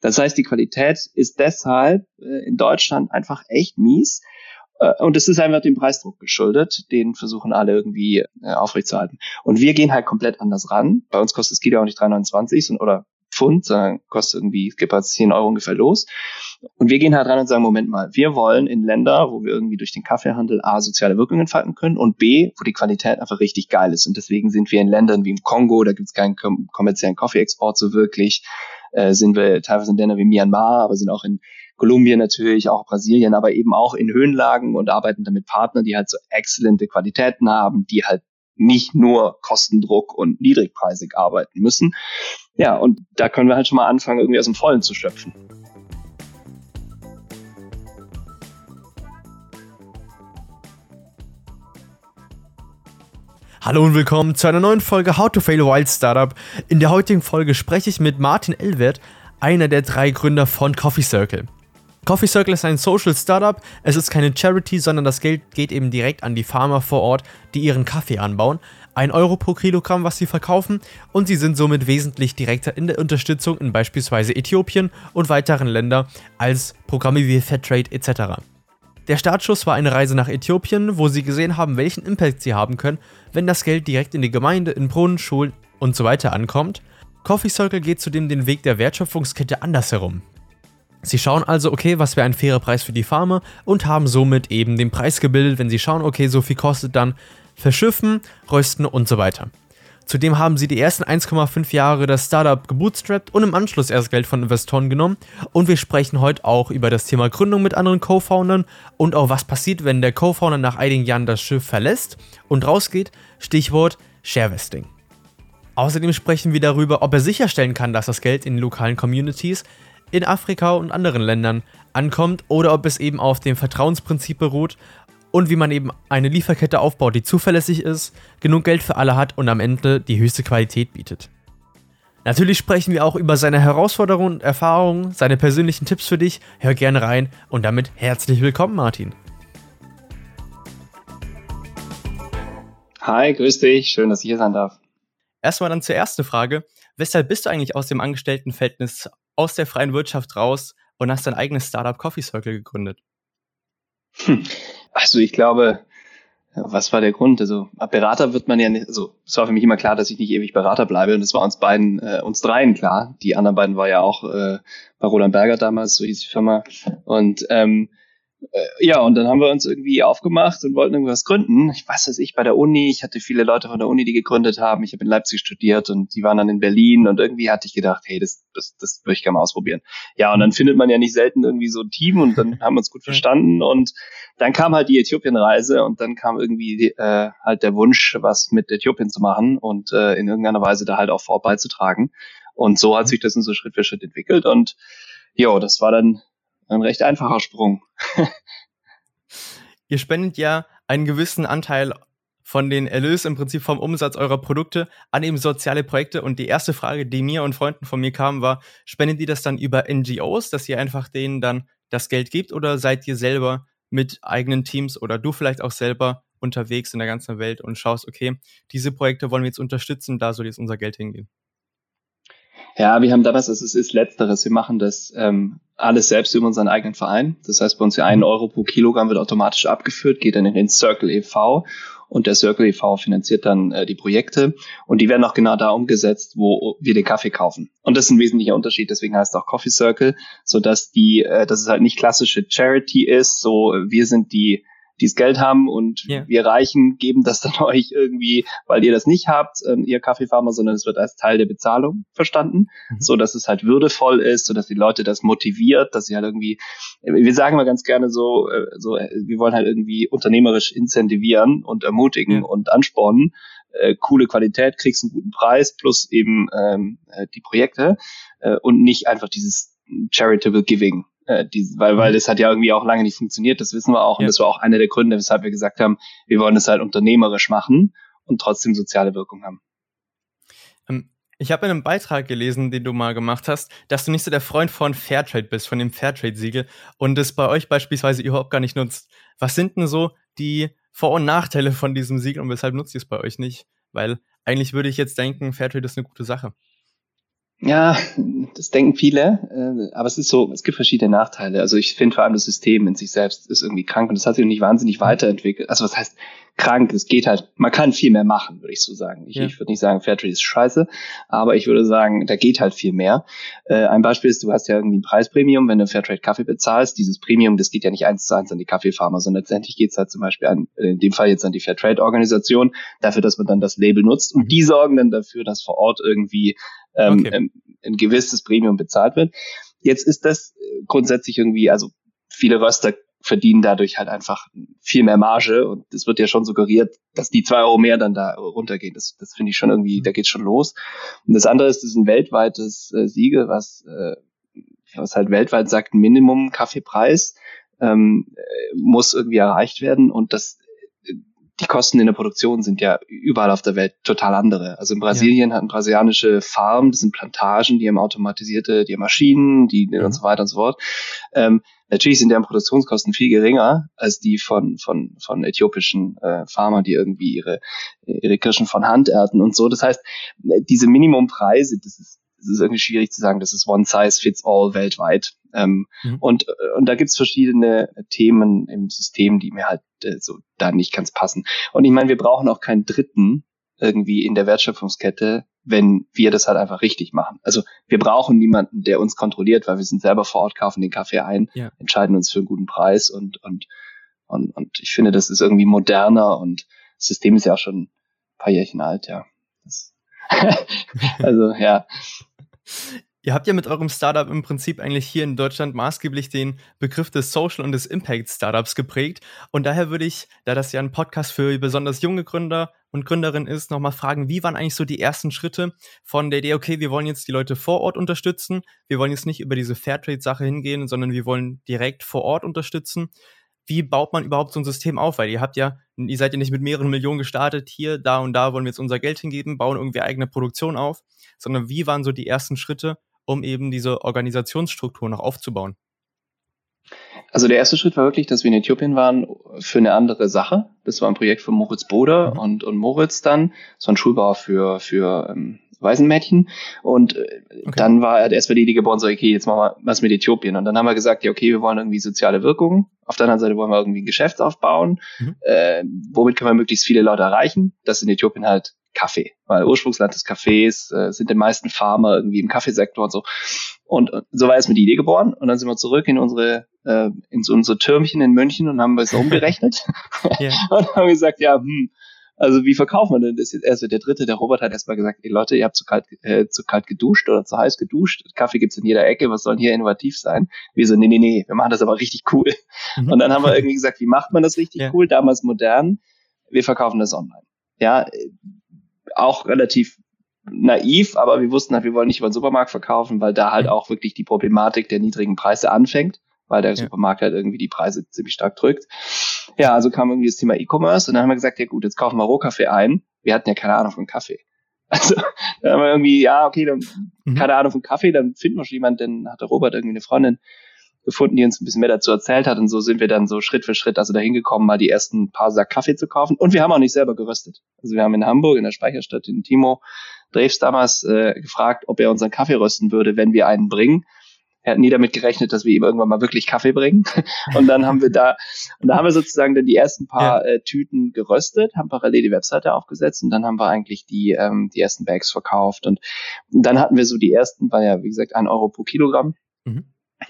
Das heißt, die Qualität ist deshalb äh, in Deutschland einfach echt mies. Äh, und es ist einfach dem Preisdruck geschuldet. Den versuchen alle irgendwie äh, aufrechtzuerhalten. Und wir gehen halt komplett anders ran. Bei uns kostet das Kilo auch nicht 3,29 oder Pfund, sondern kostet irgendwie, es gibt halt 10 Euro ungefähr los. Und wir gehen halt ran und sagen, Moment mal, wir wollen in Länder, wo wir irgendwie durch den Kaffeehandel A, soziale Wirkungen entfalten können und B, wo die Qualität einfach richtig geil ist. Und deswegen sind wir in Ländern wie im Kongo, da gibt es keinen kommerziellen Kaffeeexport so wirklich, äh, sind wir teilweise in Ländern wie Myanmar, aber sind auch in Kolumbien natürlich, auch Brasilien, aber eben auch in Höhenlagen und arbeiten damit Partner, die halt so exzellente Qualitäten haben, die halt nicht nur Kostendruck und niedrigpreisig arbeiten müssen. Ja, und da können wir halt schon mal anfangen, irgendwie aus dem Vollen zu schöpfen. Hallo und willkommen zu einer neuen Folge How to Fail a Wild Startup. In der heutigen Folge spreche ich mit Martin Elwert, einer der drei Gründer von Coffee Circle. Coffee Circle ist ein Social Startup. Es ist keine Charity, sondern das Geld geht eben direkt an die Farmer vor Ort, die ihren Kaffee anbauen. Ein Euro pro Kilogramm, was sie verkaufen, und sie sind somit wesentlich direkter in der Unterstützung in beispielsweise Äthiopien und weiteren Ländern als Programme wie Fairtrade etc. Der Startschuss war eine Reise nach Äthiopien, wo sie gesehen haben, welchen Impact sie haben können, wenn das Geld direkt in die Gemeinde, in Brunnen, Schulen und so weiter ankommt. Coffee Circle geht zudem den Weg der Wertschöpfungskette andersherum. Sie schauen also, okay, was wäre ein fairer Preis für die Farmer und haben somit eben den Preis gebildet, wenn sie schauen, okay, so viel kostet dann Verschiffen, Rösten und so weiter. Zudem haben sie die ersten 1,5 Jahre das Startup gebootstrapped und im Anschluss erst Geld von Investoren genommen. Und wir sprechen heute auch über das Thema Gründung mit anderen Co-Foundern und auch was passiert, wenn der Co-Founder nach einigen Jahren das Schiff verlässt und rausgeht. Stichwort Sharevesting. Außerdem sprechen wir darüber, ob er sicherstellen kann, dass das Geld in lokalen Communities in Afrika und anderen Ländern ankommt oder ob es eben auf dem Vertrauensprinzip beruht und wie man eben eine Lieferkette aufbaut, die zuverlässig ist, genug Geld für alle hat und am Ende die höchste Qualität bietet. Natürlich sprechen wir auch über seine Herausforderungen und Erfahrungen, seine persönlichen Tipps für dich. Hör gerne rein und damit herzlich willkommen, Martin. Hi, grüß dich. Schön, dass ich hier sein darf. Erstmal dann zur ersten Frage. Weshalb bist du eigentlich aus dem Angestelltenverhältnis aus der freien Wirtschaft raus und hast dein eigenes Startup Coffee Circle gegründet? Hm. Also ich glaube, was war der Grund? Also Berater wird man ja nicht, also es war für mich immer klar, dass ich nicht ewig Berater bleibe und es war uns beiden, äh, uns dreien klar. Die anderen beiden war ja auch äh, bei Roland Berger damals, so hieß die Firma. Und ähm, äh, ja, und dann haben wir uns irgendwie aufgemacht und wollten irgendwas gründen. Ich weiß es ich bei der Uni. Ich hatte viele Leute von der Uni, die gegründet haben. Ich habe in Leipzig studiert und die waren dann in Berlin und irgendwie hatte ich gedacht, hey, das, das, das würde ich gerne mal ausprobieren. Ja, und dann findet man ja nicht selten irgendwie so ein Team und dann haben wir uns gut verstanden und dann kam halt die Äthiopien-Reise und dann kam irgendwie äh, halt der Wunsch, was mit Äthiopien zu machen und äh, in irgendeiner Weise da halt auch vorbeizutragen. Und so hat sich das so Schritt für Schritt entwickelt und jo, das war dann ein recht einfacher Sprung. Ihr spendet ja einen gewissen Anteil von den Erlösen im Prinzip vom Umsatz eurer Produkte an eben soziale Projekte. Und die erste Frage, die mir und Freunden von mir kam, war, spendet ihr das dann über NGOs, dass ihr einfach denen dann das Geld gibt oder seid ihr selber mit eigenen Teams oder du vielleicht auch selber unterwegs in der ganzen Welt und schaust, okay, diese Projekte wollen wir jetzt unterstützen, da soll jetzt unser Geld hingehen? Ja, wir haben damals, also es ist Letzteres, wir machen das ähm, alles selbst über unseren eigenen Verein. Das heißt, bei uns ja ein Euro pro Kilogramm wird automatisch abgeführt, geht dann in den Circle e.V. und der Circle e.V. finanziert dann äh, die Projekte und die werden auch genau da umgesetzt, wo wir den Kaffee kaufen. Und das ist ein wesentlicher Unterschied, deswegen heißt es auch Coffee Circle, so dass die, äh, dass es halt nicht klassische Charity ist, so wir sind die die das Geld haben und yeah. wir Reichen geben das dann euch irgendwie, weil ihr das nicht habt, ähm, ihr Kaffeefarmer, sondern es wird als Teil der Bezahlung verstanden, mhm. so dass es halt würdevoll ist, so dass die Leute das motiviert, dass sie halt irgendwie, wir sagen mal ganz gerne so, äh, so, wir wollen halt irgendwie unternehmerisch incentivieren und ermutigen ja. und anspornen. Äh, coole Qualität, kriegst einen guten Preis plus eben ähm, äh, die Projekte äh, und nicht einfach dieses Charitable Giving. Äh, die, weil, weil mhm. das hat ja irgendwie auch lange nicht funktioniert, das wissen wir auch. Und das war auch einer der Gründe, weshalb wir gesagt haben, wir wollen das halt unternehmerisch machen und trotzdem soziale Wirkung haben. Ähm, ich habe in einem Beitrag gelesen, den du mal gemacht hast, dass du nicht so der Freund von Fairtrade bist, von dem Fairtrade-Siegel und es bei euch beispielsweise überhaupt gar nicht nutzt. Was sind denn so die Vor- und Nachteile von diesem Siegel und weshalb nutzt ihr es bei euch nicht? Weil eigentlich würde ich jetzt denken, Fairtrade ist eine gute Sache. Ja, das denken viele, äh, aber es ist so, es gibt verschiedene Nachteile. Also ich finde vor allem das System in sich selbst ist irgendwie krank und das hat sich nicht wahnsinnig weiterentwickelt. Also was heißt krank? Es geht halt, man kann viel mehr machen, würde ich so sagen. Ich, ja. ich würde nicht sagen, Fairtrade ist scheiße, aber ich würde sagen, da geht halt viel mehr. Äh, ein Beispiel ist, du hast ja irgendwie ein Preispremium, wenn du Fairtrade Kaffee bezahlst. Dieses Premium, das geht ja nicht eins zu eins an die Kaffeefarmer, sondern letztendlich geht es halt zum Beispiel an, in dem Fall jetzt an die Fairtrade-Organisation, dafür, dass man dann das Label nutzt und die sorgen dann dafür, dass vor Ort irgendwie ähm, okay. ähm, ein gewisses Premium bezahlt wird. Jetzt ist das äh, grundsätzlich irgendwie, also viele Röster verdienen dadurch halt einfach viel mehr Marge und es wird ja schon suggeriert, dass die zwei Euro mehr dann da runtergehen. Das, das finde ich schon irgendwie, da geht's schon los. Und das andere ist, das ist ein weltweites äh, Siegel, was, äh, was halt weltweit sagt, Minimum Kaffeepreis ähm, äh, muss irgendwie erreicht werden und das die Kosten in der Produktion sind ja überall auf der Welt total andere. Also in Brasilien ja. hatten brasilianische Farmen, das sind Plantagen, die haben automatisierte, die haben Maschinen, die mhm. und so weiter und so fort. Ähm, natürlich sind deren Produktionskosten viel geringer als die von von von äthiopischen äh, Farmern, die irgendwie ihre ihre Kirschen von Hand ernten und so. Das heißt, diese Minimumpreise, das ist es ist irgendwie schwierig zu sagen, das ist one size fits all weltweit. Ähm, mhm. und, äh, und da gibt's verschiedene Themen im System, die mir halt äh, so da nicht ganz passen. Und ich meine, wir brauchen auch keinen Dritten irgendwie in der Wertschöpfungskette, wenn wir das halt einfach richtig machen. Also wir brauchen niemanden, der uns kontrolliert, weil wir sind selber vor Ort, kaufen den Kaffee ein, ja. entscheiden uns für einen guten Preis und, und, und, und ich finde, das ist irgendwie moderner und das System ist ja auch schon ein paar Jährchen alt, ja. Das also ja. Ihr habt ja mit eurem Startup im Prinzip eigentlich hier in Deutschland maßgeblich den Begriff des Social und des Impact Startups geprägt. Und daher würde ich, da das ja ein Podcast für besonders junge Gründer und Gründerinnen ist, nochmal fragen, wie waren eigentlich so die ersten Schritte von der Idee, okay, wir wollen jetzt die Leute vor Ort unterstützen. Wir wollen jetzt nicht über diese Fairtrade-Sache hingehen, sondern wir wollen direkt vor Ort unterstützen wie baut man überhaupt so ein System auf? Weil ihr habt ja, ihr seid ja nicht mit mehreren Millionen gestartet, hier, da und da wollen wir jetzt unser Geld hingeben, bauen irgendwie eigene Produktion auf, sondern wie waren so die ersten Schritte, um eben diese Organisationsstruktur noch aufzubauen? Also der erste Schritt war wirklich, dass wir in Äthiopien waren für eine andere Sache. Das war ein Projekt von Moritz Boder mhm. und, und Moritz dann. So ein Schulbauer für, für ähm, Waisenmädchen. Und äh, okay. dann war er erstmal die Idee geboren, so, okay, jetzt machen wir was mit Äthiopien. Und dann haben wir gesagt, ja, okay, wir wollen irgendwie soziale Wirkung. Auf der anderen Seite wollen wir irgendwie ein Geschäft aufbauen. Mhm. Äh, womit können wir möglichst viele Leute erreichen? Das in Äthiopien halt Kaffee, weil Ursprungsland des Kaffees äh, sind die meisten Farmer irgendwie im Kaffeesektor und so. Und, und so war erstmal die Idee geboren und dann sind wir zurück in unsere äh, in so unsere Türmchen in München und haben es umgerechnet ja. und haben gesagt, ja, hm, also wie verkaufen wir denn das jetzt? Also der dritte, der Robert hat erstmal gesagt, ey Leute, ihr habt zu kalt, äh, zu kalt geduscht oder zu heiß geduscht. Kaffee gibt's in jeder Ecke, was soll hier innovativ sein? Wir so, nee, nee, nee, wir machen das aber richtig cool. Mhm. Und dann haben wir irgendwie gesagt, wie macht man das richtig ja. cool? Damals modern. Wir verkaufen das online. Ja, auch relativ naiv, aber wir wussten halt, wir wollen nicht über den Supermarkt verkaufen, weil da halt auch wirklich die Problematik der niedrigen Preise anfängt weil der ja. Supermarkt halt irgendwie die Preise ziemlich stark drückt. Ja, also kam irgendwie das Thema E-Commerce und dann haben wir gesagt, ja gut, jetzt kaufen wir Rohkaffee ein. Wir hatten ja keine Ahnung von Kaffee. Also dann haben wir irgendwie, ja, okay, dann mhm. keine Ahnung von Kaffee, dann finden wir schon jemanden, dann hat der Robert irgendwie eine Freundin gefunden, die uns ein bisschen mehr dazu erzählt hat und so sind wir dann so Schritt für Schritt also dahin gekommen, mal die ersten paar Sack Kaffee zu kaufen und wir haben auch nicht selber geröstet. Also wir haben in Hamburg in der Speicherstadt in Timo Dreves damals äh, gefragt, ob er unseren Kaffee rösten würde, wenn wir einen bringen er hat nie damit gerechnet, dass wir ihm irgendwann mal wirklich Kaffee bringen. Und dann haben wir da, und da haben wir sozusagen dann die ersten paar ja. äh, Tüten geröstet, haben parallel die Webseite aufgesetzt und dann haben wir eigentlich die, ähm, die ersten Bags verkauft. Und, und dann hatten wir so die ersten, war ja, wie gesagt, ein Euro pro Kilogramm. Mhm.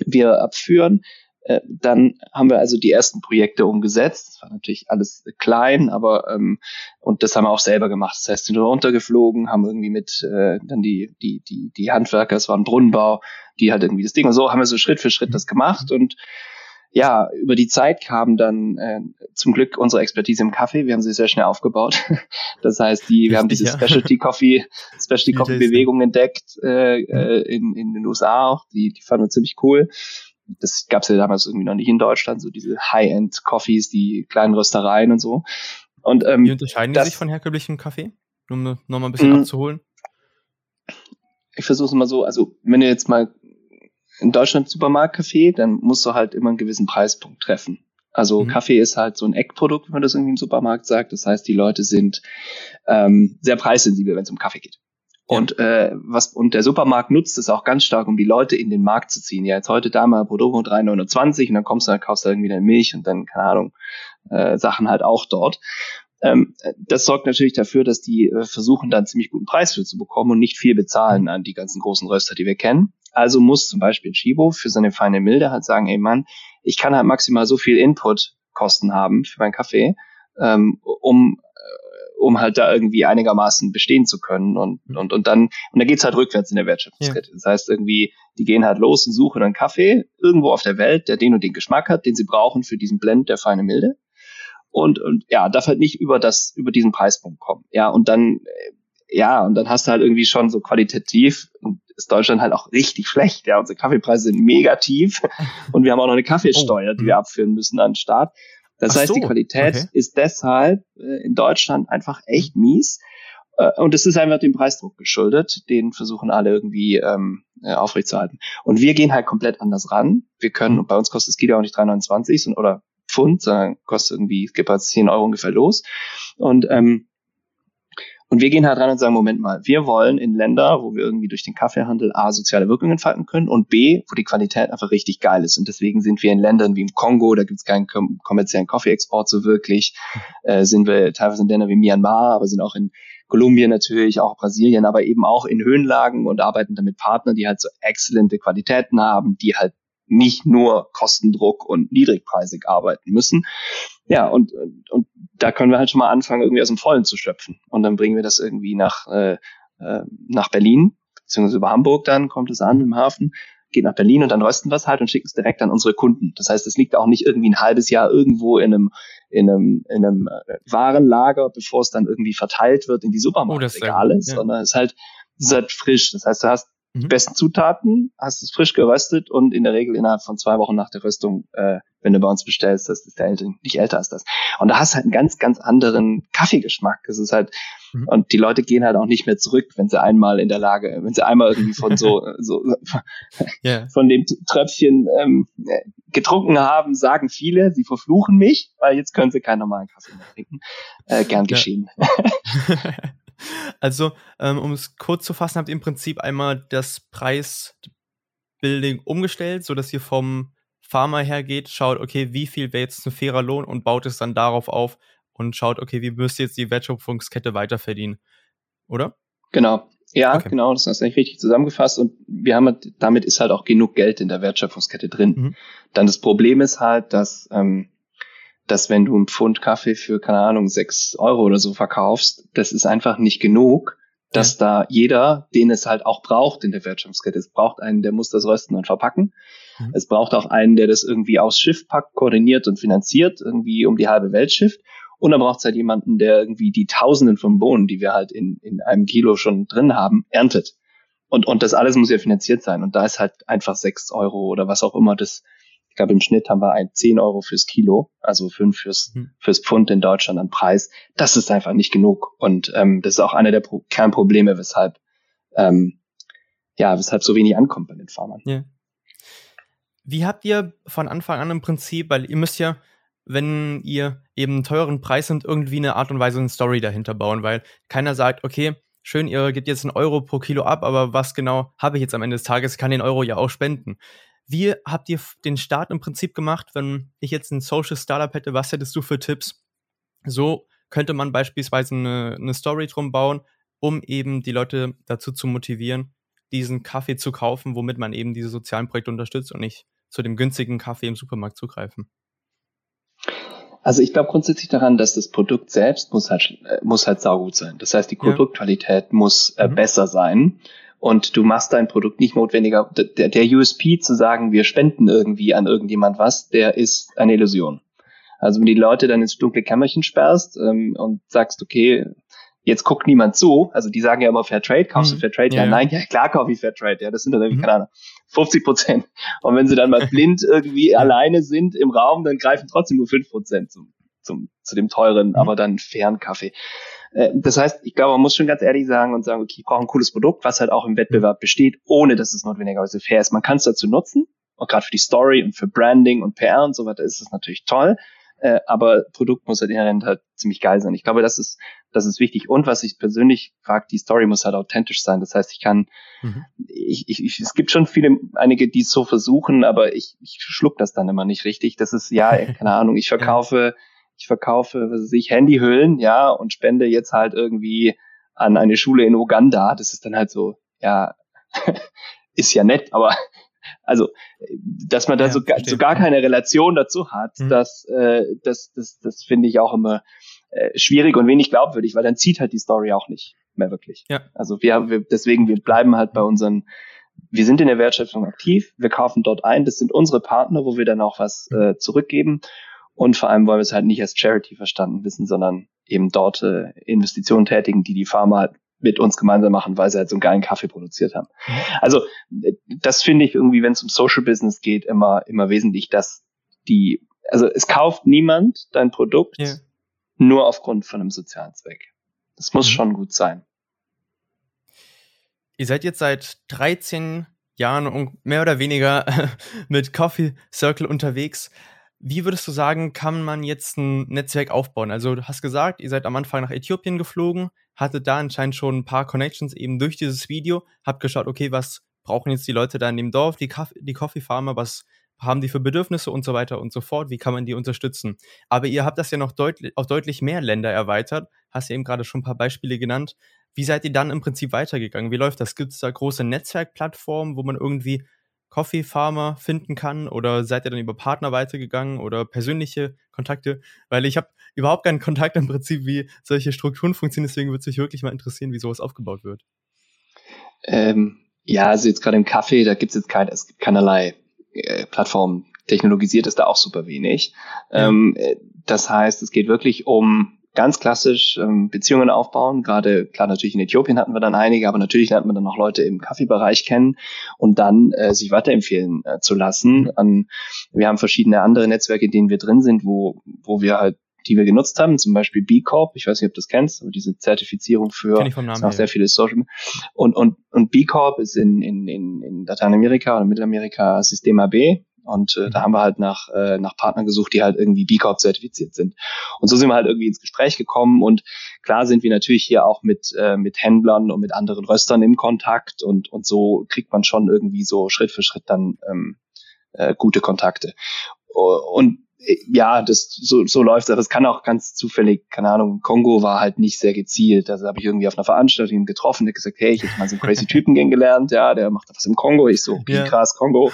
Wir abführen. Äh, dann haben wir also die ersten Projekte umgesetzt. Das war natürlich alles klein, aber ähm, und das haben wir auch selber gemacht. Das heißt, sind wir runtergeflogen, haben irgendwie mit äh, dann die die die die Handwerker, es war ein Brunnenbau, die halt irgendwie das Ding und so haben wir so Schritt für Schritt das gemacht und ja, über die Zeit kam dann äh, zum Glück unsere Expertise im Kaffee. Wir haben sie sehr schnell aufgebaut. Das heißt, die, wir haben diese Specialty Coffee, Specialty Coffee Bewegung entdeckt äh, äh, in, in den USA auch. Die, die fanden wir ziemlich cool das gab es ja damals irgendwie noch nicht in Deutschland, so diese High-End-Coffees, die kleinen Röstereien und so. Und, ähm, Wie unterscheiden das, die sich von herkömmlichem Kaffee? Um nochmal ein bisschen mhm. abzuholen. Ich versuche es mal so, also wenn du jetzt mal in Deutschland Supermarktkaffee, dann musst du halt immer einen gewissen Preispunkt treffen. Also mhm. Kaffee ist halt so ein Eckprodukt, wenn man das irgendwie im Supermarkt sagt. Das heißt, die Leute sind ähm, sehr preissensibel, wenn es um Kaffee geht. Und äh, was und der Supermarkt nutzt es auch ganz stark, um die Leute in den Markt zu ziehen. Ja, jetzt heute da mal Produkt 3,29 und dann kommst du, dann kaufst du irgendwie eine Milch und dann, keine Ahnung, äh, Sachen halt auch dort. Ähm, das sorgt natürlich dafür, dass die äh, versuchen, dann ziemlich guten Preis für zu bekommen und nicht viel bezahlen an die ganzen großen Röster, die wir kennen. Also muss zum Beispiel ein Schibo für seine feine Milde halt sagen, ey Mann, ich kann halt maximal so viel Inputkosten haben für meinen Kaffee, ähm, um um halt da irgendwie einigermaßen bestehen zu können und mhm. und und dann und dann geht's halt rückwärts in der Wertschöpfungskette. Ja. Das heißt irgendwie, die gehen halt los und suchen einen Kaffee irgendwo auf der Welt, der den und den Geschmack hat, den sie brauchen für diesen Blend der feine Milde und, und ja, darf halt nicht über das, über diesen Preispunkt kommen. Ja, und dann, äh, ja, und dann hast du halt irgendwie schon so qualitativ und ist Deutschland halt auch richtig schlecht. Ja, unsere Kaffeepreise sind mega tief und wir haben auch noch eine Kaffeesteuer, oh. die wir mhm. abführen müssen an den Start. Das Ach heißt, so. die Qualität okay. ist deshalb äh, in Deutschland einfach echt mies. Äh, und es ist einfach dem Preisdruck geschuldet. Den versuchen alle irgendwie ähm, äh, aufrechtzuerhalten. Und wir gehen halt komplett anders ran. Wir können, und bei uns kostet das Kilo auch nicht 3,29 oder Pfund, sondern kostet irgendwie, es gibt halt 10 Euro ungefähr los. Und, ähm, und wir gehen halt ran und sagen, Moment mal, wir wollen in Länder, wo wir irgendwie durch den Kaffeehandel A, soziale Wirkungen entfalten können und B, wo die Qualität einfach richtig geil ist. Und deswegen sind wir in Ländern wie im Kongo, da gibt es keinen kommerziellen Kaffeeexport so wirklich, äh, sind wir teilweise in Ländern wie Myanmar, aber sind auch in Kolumbien natürlich, auch Brasilien, aber eben auch in Höhenlagen und arbeiten damit Partner, die halt so exzellente Qualitäten haben, die halt nicht nur Kostendruck und niedrigpreisig arbeiten müssen. Ja, und, und da können wir halt schon mal anfangen, irgendwie aus dem Vollen zu schöpfen. Und dann bringen wir das irgendwie nach, äh, äh, nach Berlin, beziehungsweise über Hamburg dann kommt es an im Hafen, geht nach Berlin und dann rösten wir es halt und schicken es direkt an unsere Kunden. Das heißt, es liegt auch nicht irgendwie ein halbes Jahr irgendwo in einem, in einem, in einem äh, Warenlager, bevor es dann irgendwie verteilt wird in die oh, Supermarktregale, oh, sondern es ist halt, es ist halt frisch. Das heißt, du hast die mhm. besten Zutaten, hast es frisch geröstet und in der Regel innerhalb von zwei Wochen nach der Röstung, äh, wenn du bei uns bestellst, das ist der älter, nicht älter als das. Und da hast du halt einen ganz, ganz anderen Kaffeegeschmack. Das ist halt, mhm. und die Leute gehen halt auch nicht mehr zurück, wenn sie einmal in der Lage, wenn sie einmal irgendwie von so, so yeah. von dem Tröpfchen ähm, getrunken haben, sagen viele, sie verfluchen mich, weil jetzt können sie keinen normalen Kaffee mehr trinken. Äh, gern geschehen. Ja. Also, ähm, um es kurz zu fassen, habt ihr im Prinzip einmal das Preisbuilding umgestellt, sodass ihr vom Farmer hergeht, schaut, okay, wie viel wäre jetzt ein fairer Lohn und baut es dann darauf auf und schaut, okay, wie müsst ihr jetzt die Wertschöpfungskette weiter verdienen, oder? Genau. Ja, okay. genau, das hast du eigentlich richtig zusammengefasst und wir haben halt, damit ist halt auch genug Geld in der Wertschöpfungskette drin. Mhm. Dann das Problem ist halt, dass ähm, dass wenn du einen Pfund Kaffee für, keine Ahnung, sechs Euro oder so verkaufst, das ist einfach nicht genug, dass ja. da jeder, den es halt auch braucht in der Wertschöpfungskette, es braucht einen, der muss das rösten und verpacken. Mhm. Es braucht auch einen, der das irgendwie aufs Schiff packt, koordiniert und finanziert, irgendwie um die halbe Welt schifft. Und dann braucht es halt jemanden, der irgendwie die Tausenden von Bohnen, die wir halt in, in einem Kilo schon drin haben, erntet. Und, und das alles muss ja finanziert sein. Und da ist halt einfach sechs Euro oder was auch immer das, glaube, im Schnitt haben wir ein 10 Euro fürs Kilo, also 5 fürs, hm. fürs Pfund in Deutschland an Preis. Das ist einfach nicht genug. Und ähm, das ist auch einer der Pro Kernprobleme, weshalb, ähm, ja, weshalb so wenig ankommt bei den Farmern. Ja. Wie habt ihr von Anfang an im Prinzip, weil ihr müsst ja, wenn ihr eben einen teuren Preis habt, irgendwie eine Art und Weise eine Story dahinter bauen, weil keiner sagt, okay, schön, ihr gebt jetzt einen Euro pro Kilo ab, aber was genau habe ich jetzt am Ende des Tages? Ich kann den Euro ja auch spenden. Wie habt ihr den Start im Prinzip gemacht, wenn ich jetzt ein Social Startup hätte? Was hättest du für Tipps? So könnte man beispielsweise eine, eine Story drum bauen, um eben die Leute dazu zu motivieren, diesen Kaffee zu kaufen, womit man eben diese sozialen Projekte unterstützt und nicht zu dem günstigen Kaffee im Supermarkt zugreifen. Also ich glaube grundsätzlich daran, dass das Produkt selbst muss halt, äh, muss halt saugut sein. Das heißt, die Produktqualität ja. muss äh, mhm. besser sein und du machst dein Produkt nicht notwendiger. Der, der USP zu sagen, wir spenden irgendwie an irgendjemand was, der ist eine Illusion. Also wenn die Leute dann ins dunkle Kämmerchen sperrst ähm, und sagst, okay, jetzt guckt niemand zu, also die sagen ja immer Fair Trade, kaufst mhm. du Fair Trade? Ja, ja, nein, ja klar kaufe ich Fair Trade, ja, das sind dann irgendwie, mhm. keine Ahnung, 50 Prozent. Und wenn sie dann mal blind irgendwie alleine sind im Raum, dann greifen trotzdem nur 5 Prozent zum, zum, zu dem teuren, mhm. aber dann fairen Kaffee. Äh, das heißt, ich glaube, man muss schon ganz ehrlich sagen und sagen, okay, ich brauche ein cooles Produkt, was halt auch im Wettbewerb besteht, ohne dass es notwendigerweise fair ist. Man kann es dazu nutzen, und gerade für die Story und für Branding und PR und so weiter ist es natürlich toll. Äh, aber Produkt muss halt inhärent halt ziemlich geil sein. Ich glaube, das ist Das ist wichtig. Und was ich persönlich frage, die Story muss halt authentisch sein. Das heißt, ich kann, mhm. ich, ich, ich, es gibt schon viele, einige, die es so versuchen, aber ich, ich schluck das dann immer nicht richtig. Das ist, ja, keine Ahnung, ich verkaufe, ich verkaufe, was weiß ich, Handyhüllen, ja, und spende jetzt halt irgendwie an eine Schule in Uganda. Das ist dann halt so, ja, ist ja nett, aber also, dass man da ja, so, gar, so gar keine Relation dazu hat, mhm. das, äh, das, das, das finde ich auch immer äh, schwierig und wenig glaubwürdig, weil dann zieht halt die Story auch nicht mehr wirklich. Ja. Also wir, wir deswegen, wir bleiben halt bei unseren, wir sind in der Wertschöpfung aktiv, wir kaufen dort ein, das sind unsere Partner, wo wir dann auch was äh, zurückgeben. Und vor allem wollen wir es halt nicht als Charity verstanden wissen, sondern eben dort äh, Investitionen tätigen, die die Pharma halt mit uns gemeinsam machen, weil sie halt so einen geilen Kaffee produziert haben. Also das finde ich irgendwie, wenn es um Social Business geht, immer immer wesentlich, dass die, also es kauft niemand dein Produkt ja. nur aufgrund von einem sozialen Zweck. Das muss mhm. schon gut sein. Ihr seid jetzt seit 13 Jahren und mehr oder weniger mit Coffee Circle unterwegs. Wie würdest du sagen, kann man jetzt ein Netzwerk aufbauen? Also du hast gesagt, ihr seid am Anfang nach Äthiopien geflogen, hattet da anscheinend schon ein paar Connections eben durch dieses Video, habt geschaut, okay, was brauchen jetzt die Leute da in dem Dorf, die, Kaff die Coffee Farmer, was haben die für Bedürfnisse und so weiter und so fort, wie kann man die unterstützen? Aber ihr habt das ja noch deutlich, auf deutlich mehr Länder erweitert, hast ja eben gerade schon ein paar Beispiele genannt. Wie seid ihr dann im Prinzip weitergegangen? Wie läuft das? Gibt es da große Netzwerkplattformen, wo man irgendwie Coffee Farmer finden kann? Oder seid ihr dann über Partner weitergegangen oder persönliche Kontakte? Weil ich habe überhaupt keinen Kontakt im Prinzip, wie solche Strukturen funktionieren. Deswegen würde es mich wirklich mal interessieren, wie sowas aufgebaut wird. Ähm, ja, also jetzt gerade im Kaffee, da gibt es jetzt kein, es gibt keinerlei äh, Plattformen. Technologisiert ist da auch super wenig. Ja. Ähm, äh, das heißt, es geht wirklich um ganz klassisch ähm, Beziehungen aufbauen. Gerade, klar, natürlich in Äthiopien hatten wir dann einige, aber natürlich lernt man dann auch Leute im Kaffeebereich kennen und dann äh, sich weiterempfehlen äh, zu lassen. Mhm. An, wir haben verschiedene andere Netzwerke, in denen wir drin sind, wo, wo wir halt die wir genutzt haben, zum Beispiel B Corp, ich weiß nicht, ob du das kennst, aber diese Zertifizierung für auch sehr viele Social und und und B Corp ist in in in, in Lateinamerika oder Mittelamerika Systema B und äh, da mhm. haben wir halt nach, äh, nach Partnern gesucht, die halt irgendwie B Corp zertifiziert sind. Und so sind wir halt irgendwie ins Gespräch gekommen. Und klar sind wir natürlich hier auch mit, äh, mit Händlern und mit anderen Röstern im Kontakt. Und, und so kriegt man schon irgendwie so Schritt für Schritt dann ähm, äh, gute Kontakte. Und ja, das so, so läuft das. Das kann auch ganz zufällig, keine Ahnung, Kongo war halt nicht sehr gezielt. Also habe ich irgendwie auf einer Veranstaltung getroffen, der gesagt, hey, ich habe mal so einen crazy Typen kennengelernt, ja, der macht was im Kongo. Ich so, okay, ja. krass, Kongo.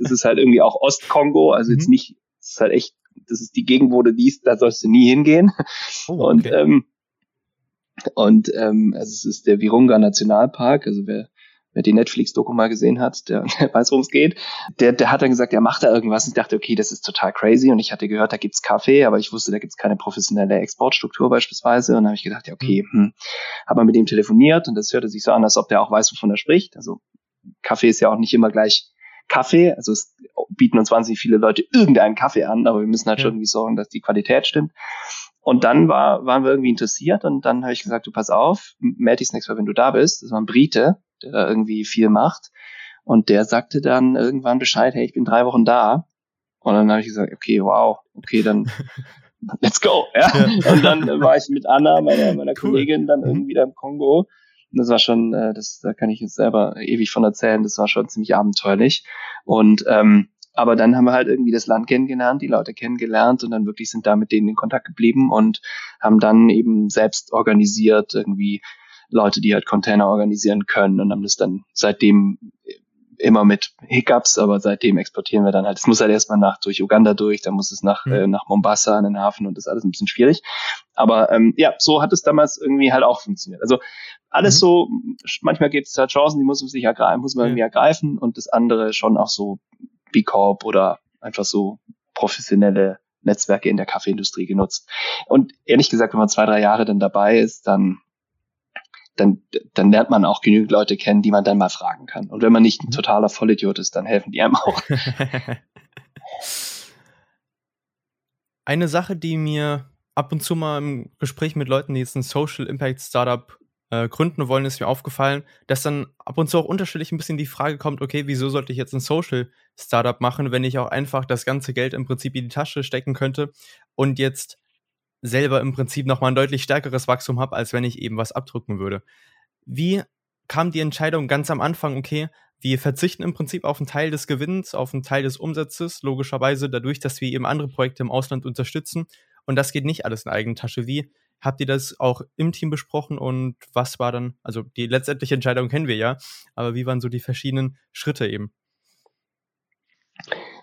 Das ist halt irgendwie auch Ostkongo, also mhm. jetzt nicht, das ist halt echt, das ist die Gegend, wo du liest, da sollst du nie hingehen. Oh, okay. Und ähm, und ähm, also es ist der Virunga Nationalpark, also wer wer die Netflix-Doku mal gesehen hat, der, der weiß, worum es geht, der, der hat dann gesagt, er macht da irgendwas. Und ich dachte, okay, das ist total crazy. Und ich hatte gehört, da gibt's Kaffee, aber ich wusste, da gibt's keine professionelle Exportstruktur beispielsweise. Und dann habe ich gedacht, ja, okay, hm. habe mal mit ihm telefoniert und das hörte sich so an, als ob der auch weiß, wovon er spricht. Also Kaffee ist ja auch nicht immer gleich Kaffee. Also es bieten uns wahnsinnig viele Leute irgendeinen Kaffee an, aber wir müssen halt ja. schon irgendwie sorgen, dass die Qualität stimmt. Und dann war, waren wir irgendwie interessiert und dann habe ich gesagt, du pass auf, nächstes Mal, wenn du da bist. Das war ein Brite, der da irgendwie viel macht. Und der sagte dann irgendwann Bescheid, hey, ich bin drei Wochen da. Und dann habe ich gesagt, okay, wow, okay, dann let's go. Ja? ja. Und dann war ich mit Anna, meiner, meiner cool. Kollegin, dann mhm. irgendwie da im Kongo. Und das war schon, äh, das, da kann ich jetzt selber ewig von erzählen, das war schon ziemlich abenteuerlich. Und ähm, aber dann haben wir halt irgendwie das Land kennengelernt, die Leute kennengelernt und dann wirklich sind da mit denen in Kontakt geblieben und haben dann eben selbst organisiert irgendwie Leute, die halt Container organisieren können und haben das dann seitdem immer mit Hiccups, aber seitdem exportieren wir dann halt. Es muss halt erstmal nach durch Uganda durch, dann muss es nach mhm. äh, nach Mombasa an den Hafen und das ist alles ein bisschen schwierig. Aber ähm, ja, so hat es damals irgendwie halt auch funktioniert. Also alles mhm. so, manchmal gibt es halt Chancen, die muss man sich ergreifen, muss man ja. irgendwie ergreifen und das andere schon auch so B Corp oder einfach so professionelle Netzwerke in der Kaffeeindustrie genutzt. Und ehrlich gesagt, wenn man zwei, drei Jahre dann dabei ist, dann dann, dann lernt man auch genügend Leute kennen, die man dann mal fragen kann. Und wenn man nicht ein totaler Vollidiot ist, dann helfen die einem auch. Eine Sache, die mir ab und zu mal im Gespräch mit Leuten, die jetzt ein Social Impact Startup äh, gründen wollen, ist mir aufgefallen, dass dann ab und zu auch unterschiedlich ein bisschen die Frage kommt, okay, wieso sollte ich jetzt ein Social Startup machen, wenn ich auch einfach das ganze Geld im Prinzip in die Tasche stecken könnte und jetzt selber im Prinzip nochmal ein deutlich stärkeres Wachstum habe, als wenn ich eben was abdrücken würde. Wie kam die Entscheidung ganz am Anfang, okay, wir verzichten im Prinzip auf einen Teil des Gewinns, auf einen Teil des Umsatzes, logischerweise dadurch, dass wir eben andere Projekte im Ausland unterstützen. Und das geht nicht alles in eigene Tasche. Wie habt ihr das auch im Team besprochen und was war dann, also die letztendliche Entscheidung kennen wir ja, aber wie waren so die verschiedenen Schritte eben?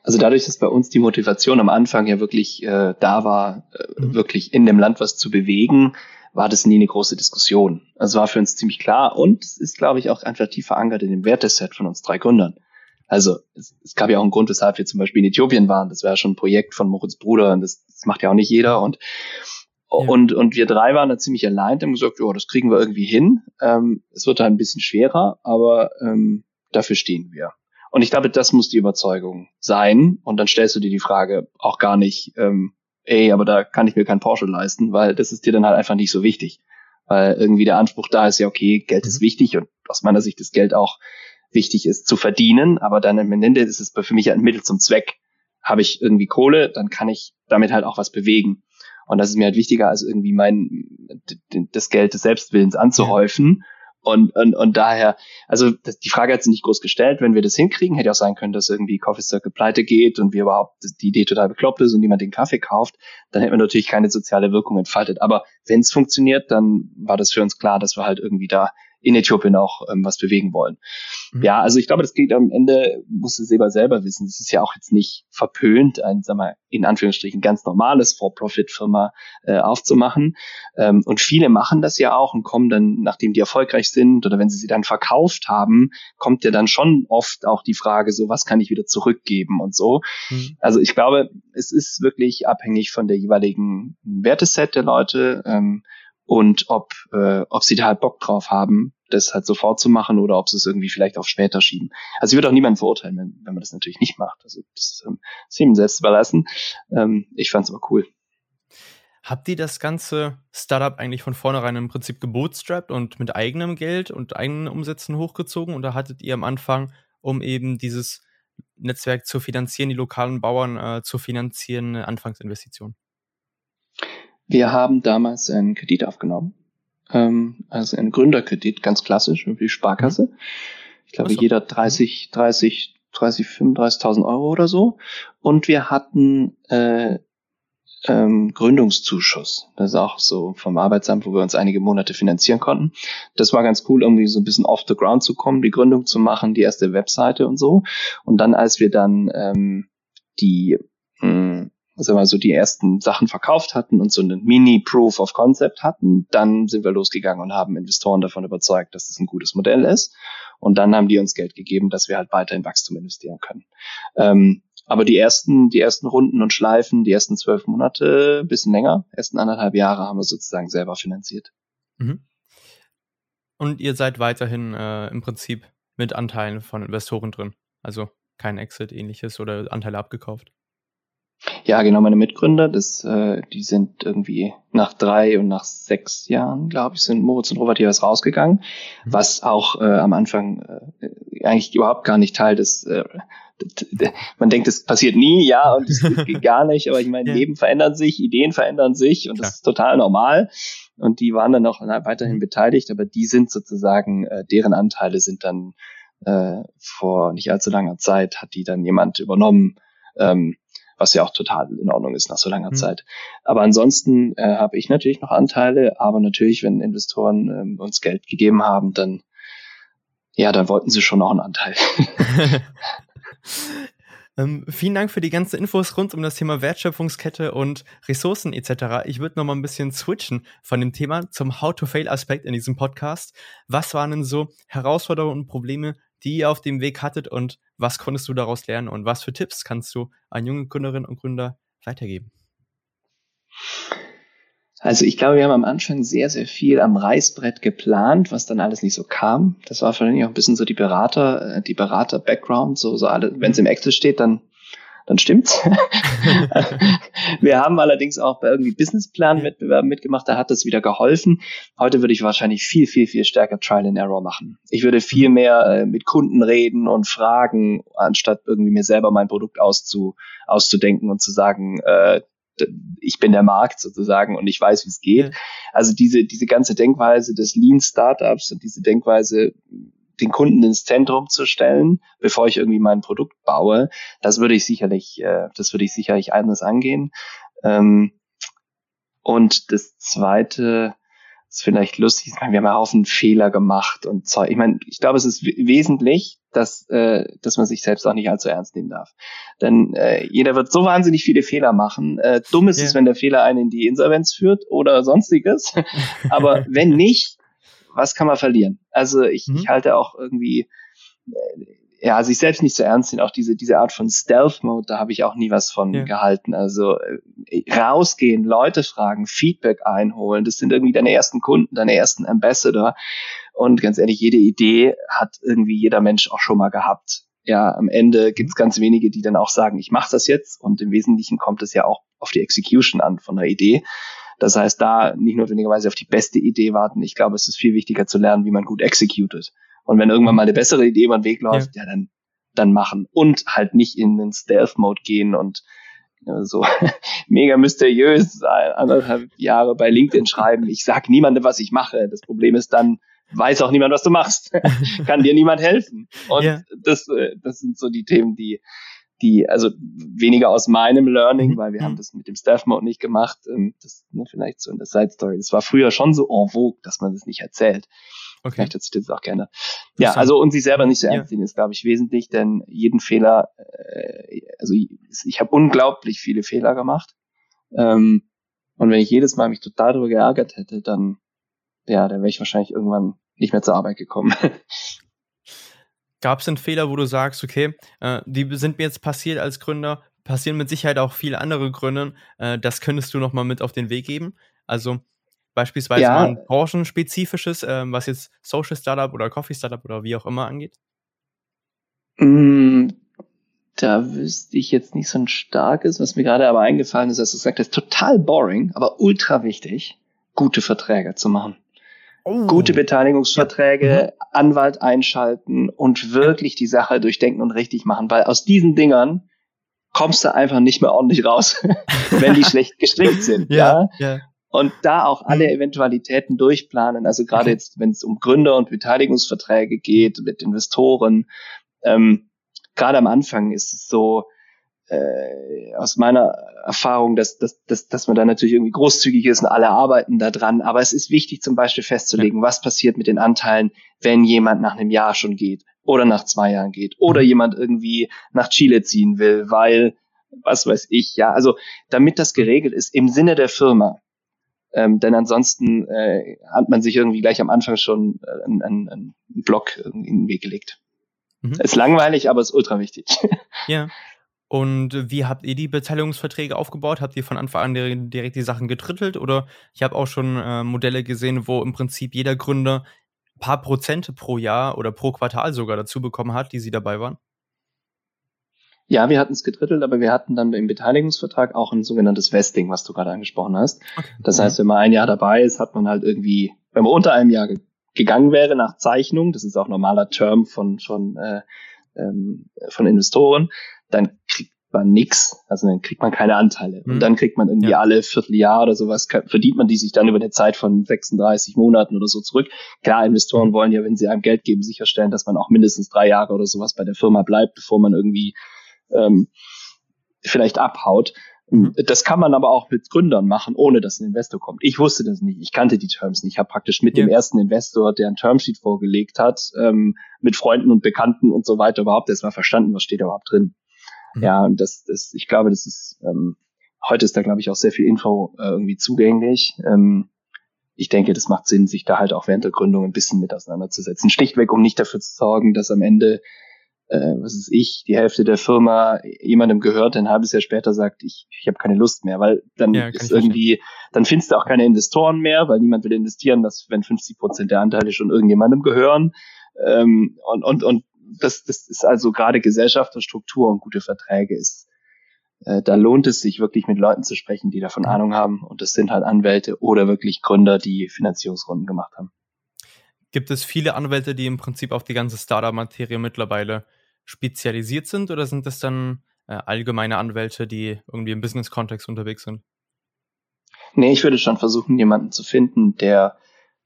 Also dadurch, dass bei uns die Motivation am Anfang ja wirklich äh, da war, äh, mhm. wirklich in dem Land was zu bewegen, war das nie eine große Diskussion. Also war für uns ziemlich klar und es ist, glaube ich, auch einfach tief verankert in dem Werteset von uns drei Gründern. Also es, es gab ja auch einen Grund, weshalb wir zum Beispiel in Äthiopien waren. Das war ja schon ein Projekt von Moritz Bruder und das, das macht ja auch nicht jeder. Und, ja. und, und wir drei waren da ziemlich allein und haben gesagt, ja, das kriegen wir irgendwie hin. Ähm, es wird da ein bisschen schwerer, aber ähm, dafür stehen wir. Und ich glaube, das muss die Überzeugung sein. Und dann stellst du dir die Frage auch gar nicht, ähm, ey, aber da kann ich mir kein Porsche leisten, weil das ist dir dann halt einfach nicht so wichtig. Weil irgendwie der Anspruch da ist ja, okay, Geld ist mhm. wichtig und aus meiner Sicht das Geld auch wichtig ist zu verdienen, aber dann am Ende ist es für mich ein Mittel zum Zweck. Habe ich irgendwie Kohle, dann kann ich damit halt auch was bewegen. Und das ist mir halt wichtiger, als irgendwie mein das Geld des Selbstwillens anzuhäufen und, und, und daher, also das, die Frage hat sich nicht groß gestellt. Wenn wir das hinkriegen, hätte auch sein können, dass irgendwie Coffee Circle pleite geht und wir überhaupt die Idee total bekloppt ist und niemand den Kaffee kauft, dann hätten wir natürlich keine soziale Wirkung entfaltet. Aber wenn es funktioniert, dann war das für uns klar, dass wir halt irgendwie da in Äthiopien auch ähm, was bewegen wollen. Mhm. Ja, also ich glaube, das geht am Ende, muss es selber selber wissen. Es ist ja auch jetzt nicht verpönt, ein, sag mal, in Anführungsstrichen ganz normales For-Profit-Firma äh, aufzumachen. Ähm, und viele machen das ja auch und kommen dann, nachdem die erfolgreich sind oder wenn sie sie dann verkauft haben, kommt ja dann schon oft auch die Frage, so was kann ich wieder zurückgeben und so. Mhm. Also ich glaube, es ist wirklich abhängig von der jeweiligen Werteset der Leute. Ähm, und ob, äh, ob sie da halt Bock drauf haben, das halt sofort zu machen oder ob sie es irgendwie vielleicht auf später schieben. Also ich würde auch niemanden verurteilen, wenn, wenn man das natürlich nicht macht. Also das ähm, ist ihm selbst überlassen. Ähm, ich fand es aber cool. Habt ihr das ganze Startup eigentlich von vornherein im Prinzip gebootstrapped und mit eigenem Geld und eigenen Umsätzen hochgezogen? Oder hattet ihr am Anfang, um eben dieses Netzwerk zu finanzieren, die lokalen Bauern äh, zu finanzieren, eine Anfangsinvestition? Wir haben damals einen Kredit aufgenommen, ähm, also einen Gründerkredit, ganz klassisch, wie Sparkasse. Ich glaube, so. jeder 30, 30, 30, 35.000 Euro oder so. Und wir hatten äh, ähm, Gründungszuschuss. Das ist auch so vom Arbeitsamt, wo wir uns einige Monate finanzieren konnten. Das war ganz cool, irgendwie so ein bisschen off the ground zu kommen, die Gründung zu machen, die erste Webseite und so. Und dann, als wir dann ähm, die mh, sagen wir so die ersten Sachen verkauft hatten und so einen Mini-Proof of Concept hatten, dann sind wir losgegangen und haben Investoren davon überzeugt, dass das ein gutes Modell ist. Und dann haben die uns Geld gegeben, dass wir halt weiter in Wachstum investieren können. Ähm, aber die ersten, die ersten Runden und Schleifen, die ersten zwölf Monate, bisschen länger, ersten anderthalb Jahre haben wir sozusagen selber finanziert. Mhm. Und ihr seid weiterhin äh, im Prinzip mit Anteilen von Investoren drin. Also kein Exit ähnliches oder Anteile abgekauft. Ja, genau, meine Mitgründer, das, äh, die sind irgendwie nach drei und nach sechs Jahren, glaube ich, sind Moritz und Robert jeweils rausgegangen, mhm. was auch äh, am Anfang äh, eigentlich überhaupt gar nicht Teil des äh, man denkt, es passiert nie, ja, und es geht gar nicht, aber ich meine, ja. Leben verändern sich, Ideen verändern sich und Klar. das ist total normal. Und die waren dann auch weiterhin beteiligt, aber die sind sozusagen, äh, deren Anteile sind dann äh, vor nicht allzu langer Zeit, hat die dann jemand übernommen, ähm, was ja auch total in Ordnung ist nach so langer mhm. Zeit. Aber ansonsten äh, habe ich natürlich noch Anteile, aber natürlich, wenn Investoren ähm, uns Geld gegeben haben, dann ja, dann wollten sie schon noch einen Anteil. Ähm, vielen Dank für die ganzen Infos rund um das Thema Wertschöpfungskette und Ressourcen etc. Ich würde noch mal ein bisschen switchen von dem Thema zum How-to-Fail-Aspekt in diesem Podcast. Was waren denn so Herausforderungen und Probleme, die ihr auf dem Weg hattet und was konntest du daraus lernen und was für Tipps kannst du an junge Gründerinnen und Gründer weitergeben? Also ich glaube, wir haben am Anfang sehr, sehr viel am Reißbrett geplant, was dann alles nicht so kam. Das war vielleicht auch ein bisschen so die Berater, äh, die Berater-Background, so, so alle, wenn es im Excel steht, dann dann stimmt's. wir haben allerdings auch bei irgendwie Businessplan-Wettbewerben mitgemacht, da hat das wieder geholfen. Heute würde ich wahrscheinlich viel, viel, viel stärker Trial and Error machen. Ich würde viel mhm. mehr äh, mit Kunden reden und fragen, anstatt irgendwie mir selber mein Produkt auszu, auszudenken und zu sagen, äh, ich bin der Markt sozusagen und ich weiß, wie es geht. Also diese, diese ganze Denkweise des Lean Startups und diese Denkweise, den Kunden ins Zentrum zu stellen, bevor ich irgendwie mein Produkt baue, das würde ich sicherlich, äh, das würde ich sicherlich anders angehen. Ähm, und das zweite, ist vielleicht lustig, ich meine, wir haben ja Haufen Fehler gemacht und Zeug. Ich meine, ich glaube, es ist wesentlich, dass, äh, dass man sich selbst auch nicht allzu ernst nehmen darf. Denn äh, jeder wird so wahnsinnig viele Fehler machen. Äh, dumm ist yeah. es, wenn der Fehler einen in die Insolvenz führt oder sonstiges. Aber wenn nicht, was kann man verlieren? Also ich, mhm. ich halte auch irgendwie äh, ja, sich selbst nicht so ernst nehmen, auch diese, diese Art von Stealth-Mode, da habe ich auch nie was von ja. gehalten. Also äh, rausgehen, Leute fragen, Feedback einholen, das sind irgendwie deine ersten Kunden, deine ersten Ambassador. Und ganz ehrlich, jede Idee hat irgendwie jeder Mensch auch schon mal gehabt. Ja, am Ende gibt es ganz wenige, die dann auch sagen, ich mache das jetzt. Und im Wesentlichen kommt es ja auch auf die Execution an von der Idee. Das heißt, da nicht notwendigerweise auf die beste Idee warten. Ich glaube, es ist viel wichtiger zu lernen, wie man gut executed. Und wenn irgendwann mal eine bessere Idee über den Weg läuft, ja, ja dann, dann machen. Und halt nicht in den Stealth-Mode gehen und äh, so mega mysteriös anderthalb Jahre bei LinkedIn schreiben. Ich sag niemandem, was ich mache. Das Problem ist dann, weiß auch niemand, was du machst. Kann dir niemand helfen. Und ja. das, äh, das sind so die Themen, die, die, also weniger aus meinem Learning, mhm. weil wir haben mhm. das mit dem Staff Mode nicht gemacht. Ähm, das ne, vielleicht so in der Side Story. Das war früher schon so en vogue, dass man das nicht erzählt. Okay. Vielleicht hat sich das auch gerne. Ja, also und sich selber nicht so ernst ja. nehmen ist, glaube ich, wesentlich, denn jeden Fehler, äh, also ich, ich habe unglaublich viele Fehler gemacht. Ähm, und wenn ich jedes Mal mich total darüber geärgert hätte, dann, ja, dann wäre ich wahrscheinlich irgendwann nicht mehr zur Arbeit gekommen. Gab es denn Fehler, wo du sagst, okay, äh, die sind mir jetzt passiert als Gründer, passieren mit Sicherheit auch viele andere Gründen, äh, das könntest du noch mal mit auf den Weg geben? Also Beispielsweise ja. mal ein branchenspezifisches, ähm, was jetzt Social Startup oder Coffee Startup oder wie auch immer angeht? Mm, da wüsste ich jetzt nicht so ein starkes, was mir gerade aber eingefallen ist, dass du sagst, das ist total boring, aber ultra wichtig, gute Verträge zu machen. Oh. Gute Beteiligungsverträge, ja. mhm. Anwalt einschalten und wirklich die Sache durchdenken und richtig machen, weil aus diesen Dingern kommst du einfach nicht mehr ordentlich raus, wenn die schlecht gestrickt sind. ja, ja und da auch alle mhm. Eventualitäten durchplanen. Also gerade okay. jetzt, wenn es um Gründer- und Beteiligungsverträge geht mit Investoren, ähm, gerade am Anfang ist es so, äh, aus meiner Erfahrung, dass, dass, dass, dass man da natürlich irgendwie großzügig ist und alle arbeiten da dran. Aber es ist wichtig, zum Beispiel festzulegen, was passiert mit den Anteilen, wenn jemand nach einem Jahr schon geht oder nach zwei Jahren geht oder mhm. jemand irgendwie nach Chile ziehen will, weil was weiß ich, ja, also damit das geregelt ist im Sinne der Firma, ähm, denn ansonsten äh, hat man sich irgendwie gleich am Anfang schon äh, einen, einen, einen Block in den Weg gelegt. Mhm. Ist langweilig, aber ist ultra wichtig. Ja. Und wie habt ihr die Beteiligungsverträge aufgebaut? Habt ihr von Anfang an direkt die Sachen getrittelt? Oder ich habe auch schon äh, Modelle gesehen, wo im Prinzip jeder Gründer ein paar Prozente pro Jahr oder pro Quartal sogar dazu bekommen hat, die sie dabei waren? Ja, wir hatten es gedrittelt, aber wir hatten dann im Beteiligungsvertrag auch ein sogenanntes Vesting, was du gerade angesprochen hast. Okay. Das heißt, wenn man ein Jahr dabei ist, hat man halt irgendwie, wenn man unter einem Jahr gegangen wäre nach Zeichnung, das ist auch normaler Term von, von, äh, ähm, von Investoren, dann kriegt man nix, also dann kriegt man keine Anteile. Mhm. Und dann kriegt man irgendwie ja. alle Vierteljahr oder sowas, verdient man die sich dann über eine Zeit von 36 Monaten oder so zurück. Klar, Investoren mhm. wollen ja, wenn sie einem Geld geben, sicherstellen, dass man auch mindestens drei Jahre oder sowas bei der Firma bleibt, bevor man irgendwie ähm, vielleicht abhaut. Mhm. Das kann man aber auch mit Gründern machen, ohne dass ein Investor kommt. Ich wusste das nicht. Ich kannte die Terms nicht. Ich habe praktisch mit ja. dem ersten Investor, der ein Termsheet vorgelegt hat, ähm, mit Freunden und Bekannten und so weiter überhaupt erstmal verstanden, was steht da überhaupt drin. Mhm. Ja, und das, das, ich glaube, das ist, ähm, heute ist da, glaube ich, auch sehr viel Info äh, irgendwie zugänglich. Ähm, ich denke, das macht Sinn, sich da halt auch während der Gründung ein bisschen mit auseinanderzusetzen. Schlichtweg, um nicht dafür zu sorgen, dass am Ende äh, was ist ich, die Hälfte der Firma jemandem gehört, ein halbes Jahr später sagt, ich, ich habe keine Lust mehr, weil dann ja, ist irgendwie, dann findest du auch keine Investoren mehr, weil niemand will investieren, dass wenn 50 Prozent der Anteile schon irgendjemandem gehören. Ähm, und, und, und das, das ist also gerade Gesellschaft und Struktur und gute Verträge ist. Äh, da lohnt es sich wirklich mit Leuten zu sprechen, die davon Ahnung haben. Und das sind halt Anwälte oder wirklich Gründer, die Finanzierungsrunden gemacht haben. Gibt es viele Anwälte, die im Prinzip auf die ganze Startup-Materie mittlerweile spezialisiert sind oder sind das dann äh, allgemeine Anwälte, die irgendwie im Business-Kontext unterwegs sind? Nee, ich würde schon versuchen, jemanden zu finden, der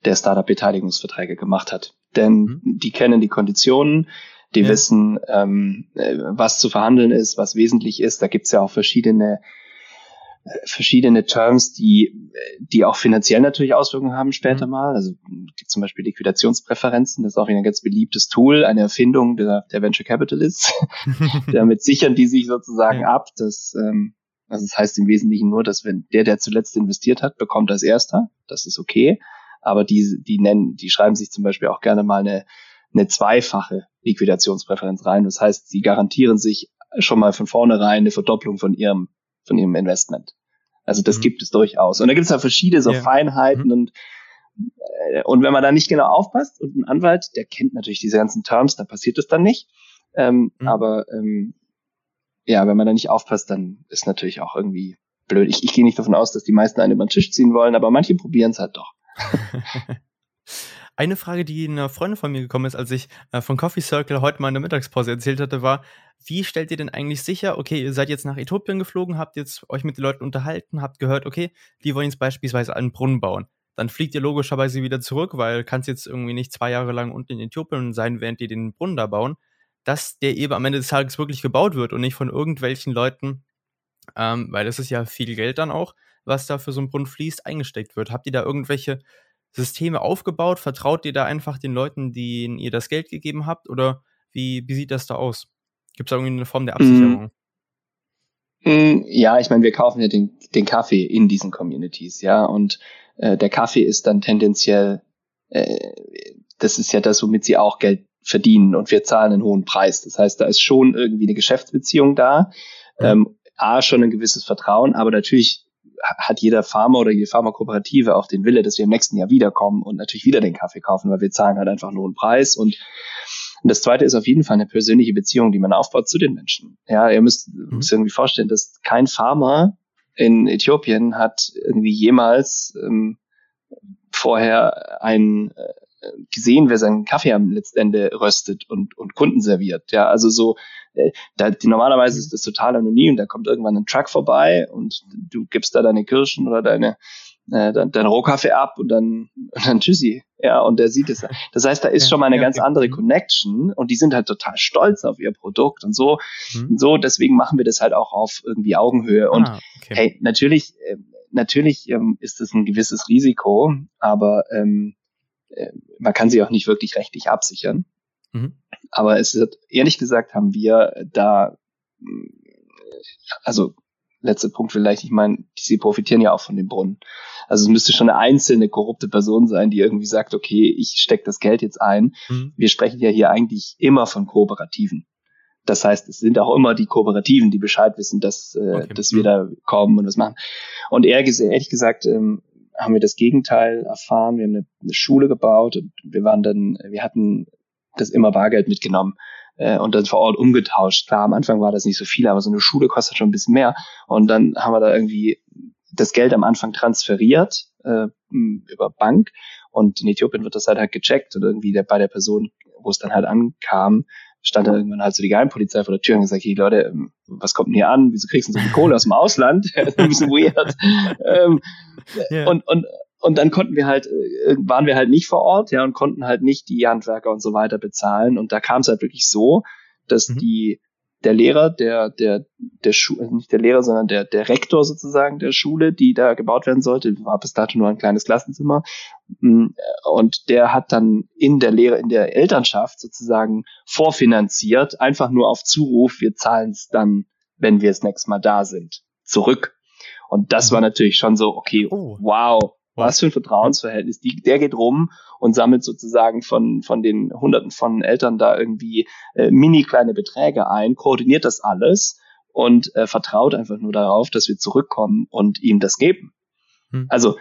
der Startup-Beteiligungsverträge gemacht hat. Denn mhm. die kennen die Konditionen, die ja. wissen, ähm, äh, was zu verhandeln ist, was wesentlich ist. Da gibt's ja auch verschiedene verschiedene Terms, die, die auch finanziell natürlich Auswirkungen haben später mhm. mal. Also zum Beispiel Liquidationspräferenzen, das ist auch ein ganz beliebtes Tool, eine Erfindung der, der Venture Capitalists. Damit sichern die sich sozusagen ja. ab, dass ähm, also das heißt im Wesentlichen nur, dass wenn der, der zuletzt investiert hat, bekommt als erster. Das ist okay. Aber die, die nennen, die schreiben sich zum Beispiel auch gerne mal eine, eine zweifache Liquidationspräferenz rein. Das heißt, sie garantieren sich schon mal von vornherein eine Verdopplung von ihrem, von ihrem Investment. Also das mhm. gibt es durchaus. Und da gibt es ja verschiedene so ja. Feinheiten mhm. und äh, und wenn man da nicht genau aufpasst und ein Anwalt, der kennt natürlich diese ganzen Terms, da passiert es dann nicht. Ähm, mhm. Aber ähm, ja, wenn man da nicht aufpasst, dann ist natürlich auch irgendwie blöd. Ich, ich gehe nicht davon aus, dass die meisten einen über den Tisch ziehen wollen, aber manche probieren es halt doch. Eine Frage, die eine Freundin von mir gekommen ist, als ich äh, von Coffee Circle heute mal in der Mittagspause erzählt hatte, war, wie stellt ihr denn eigentlich sicher, okay, ihr seid jetzt nach Äthiopien geflogen, habt jetzt euch mit den Leuten unterhalten, habt gehört, okay, die wollen jetzt beispielsweise einen Brunnen bauen. Dann fliegt ihr logischerweise wieder zurück, weil kannst jetzt irgendwie nicht zwei Jahre lang unten in Äthiopien sein, während die den Brunnen da bauen, dass der eben am Ende des Tages wirklich gebaut wird und nicht von irgendwelchen Leuten, ähm, weil das ist ja viel Geld dann auch, was da für so einen Brunnen fließt, eingesteckt wird. Habt ihr da irgendwelche Systeme aufgebaut? Vertraut ihr da einfach den Leuten, denen ihr das Geld gegeben habt? Oder wie, wie sieht das da aus? Gibt es da irgendwie eine Form der Absicherung? Mm, ja, ich meine, wir kaufen ja den, den Kaffee in diesen Communities, ja, und äh, der Kaffee ist dann tendenziell, äh, das ist ja das, womit sie auch Geld verdienen und wir zahlen einen hohen Preis. Das heißt, da ist schon irgendwie eine Geschäftsbeziehung da. Ähm, A, schon ein gewisses Vertrauen, aber natürlich hat jeder Farmer oder jede Pharmakooperative auch den Wille, dass wir im nächsten Jahr wiederkommen und natürlich wieder den Kaffee kaufen, weil wir zahlen halt einfach nur einen Preis und und das zweite ist auf jeden Fall eine persönliche Beziehung, die man aufbaut zu den Menschen. Ja, ihr müsst, mhm. müsst irgendwie vorstellen, dass kein Farmer in Äthiopien hat irgendwie jemals ähm, vorher ein äh, gesehen, wer seinen Kaffee am letzten Ende röstet und, und Kunden serviert. Ja, also so, äh, da, die, normalerweise ist das total anonym, da kommt irgendwann ein Truck vorbei und du gibst da deine Kirschen oder deine, äh, dein, dein Rohkaffee ab und dann, und dann tschüssi. Ja, und der sieht es. Das heißt, da ist schon mal eine ganz andere Connection und die sind halt total stolz auf ihr Produkt und so. Mhm. Und so, deswegen machen wir das halt auch auf irgendwie Augenhöhe. Und ah, okay. hey, natürlich, äh, natürlich ähm, ist es ein gewisses Risiko, aber ähm, äh, man kann sie auch nicht wirklich rechtlich absichern. Mhm. Aber es ist, ehrlich gesagt, haben wir da, also letzter Punkt vielleicht, ich meine, sie profitieren ja auch von dem Brunnen. Also es müsste schon eine einzelne korrupte Person sein, die irgendwie sagt, okay, ich stecke das Geld jetzt ein. Mhm. Wir sprechen ja hier eigentlich immer von Kooperativen. Das heißt, es sind auch immer die Kooperativen, die Bescheid wissen, dass, äh, okay. dass wir mhm. da kommen und was machen. Und ehrlich, ehrlich gesagt, ähm, haben wir das Gegenteil erfahren. Wir haben eine, eine Schule gebaut und wir waren dann, wir hatten das immer Bargeld mitgenommen äh, und dann vor Ort umgetauscht. Klar, am Anfang war das nicht so viel, aber so eine Schule kostet schon ein bisschen mehr. Und dann haben wir da irgendwie das Geld am Anfang transferiert äh, über Bank und in Äthiopien wird das halt halt gecheckt und irgendwie der, bei der Person, wo es dann halt ankam, stand dann irgendwann halt so die Geheimpolizei vor der Tür und gesagt, hey Leute, ähm, was kommt denn hier an? Wieso kriegst du so viel Kohle aus dem Ausland? das ist ein bisschen weird. ähm, yeah. Und, und, und dann konnten wir halt, äh, waren wir halt nicht vor Ort, ja, und konnten halt nicht die Handwerker und so weiter bezahlen. Und da kam es halt wirklich so, dass mhm. die der Lehrer, der, der, der Schule, also nicht der Lehrer, sondern der, der Rektor sozusagen der Schule, die da gebaut werden sollte, war bis dato nur ein kleines Klassenzimmer. Mm, und der hat dann in der Lehre, in der Elternschaft sozusagen vorfinanziert, einfach nur auf Zuruf, wir zahlen es dann, wenn wir das nächste Mal da sind, zurück. Und das war natürlich schon so, okay, oh. wow, was für ein Vertrauensverhältnis. Die, der geht rum und sammelt sozusagen von, von den Hunderten von Eltern da irgendwie äh, mini kleine Beträge ein, koordiniert das alles und äh, vertraut einfach nur darauf, dass wir zurückkommen und ihm das geben. Hm. Also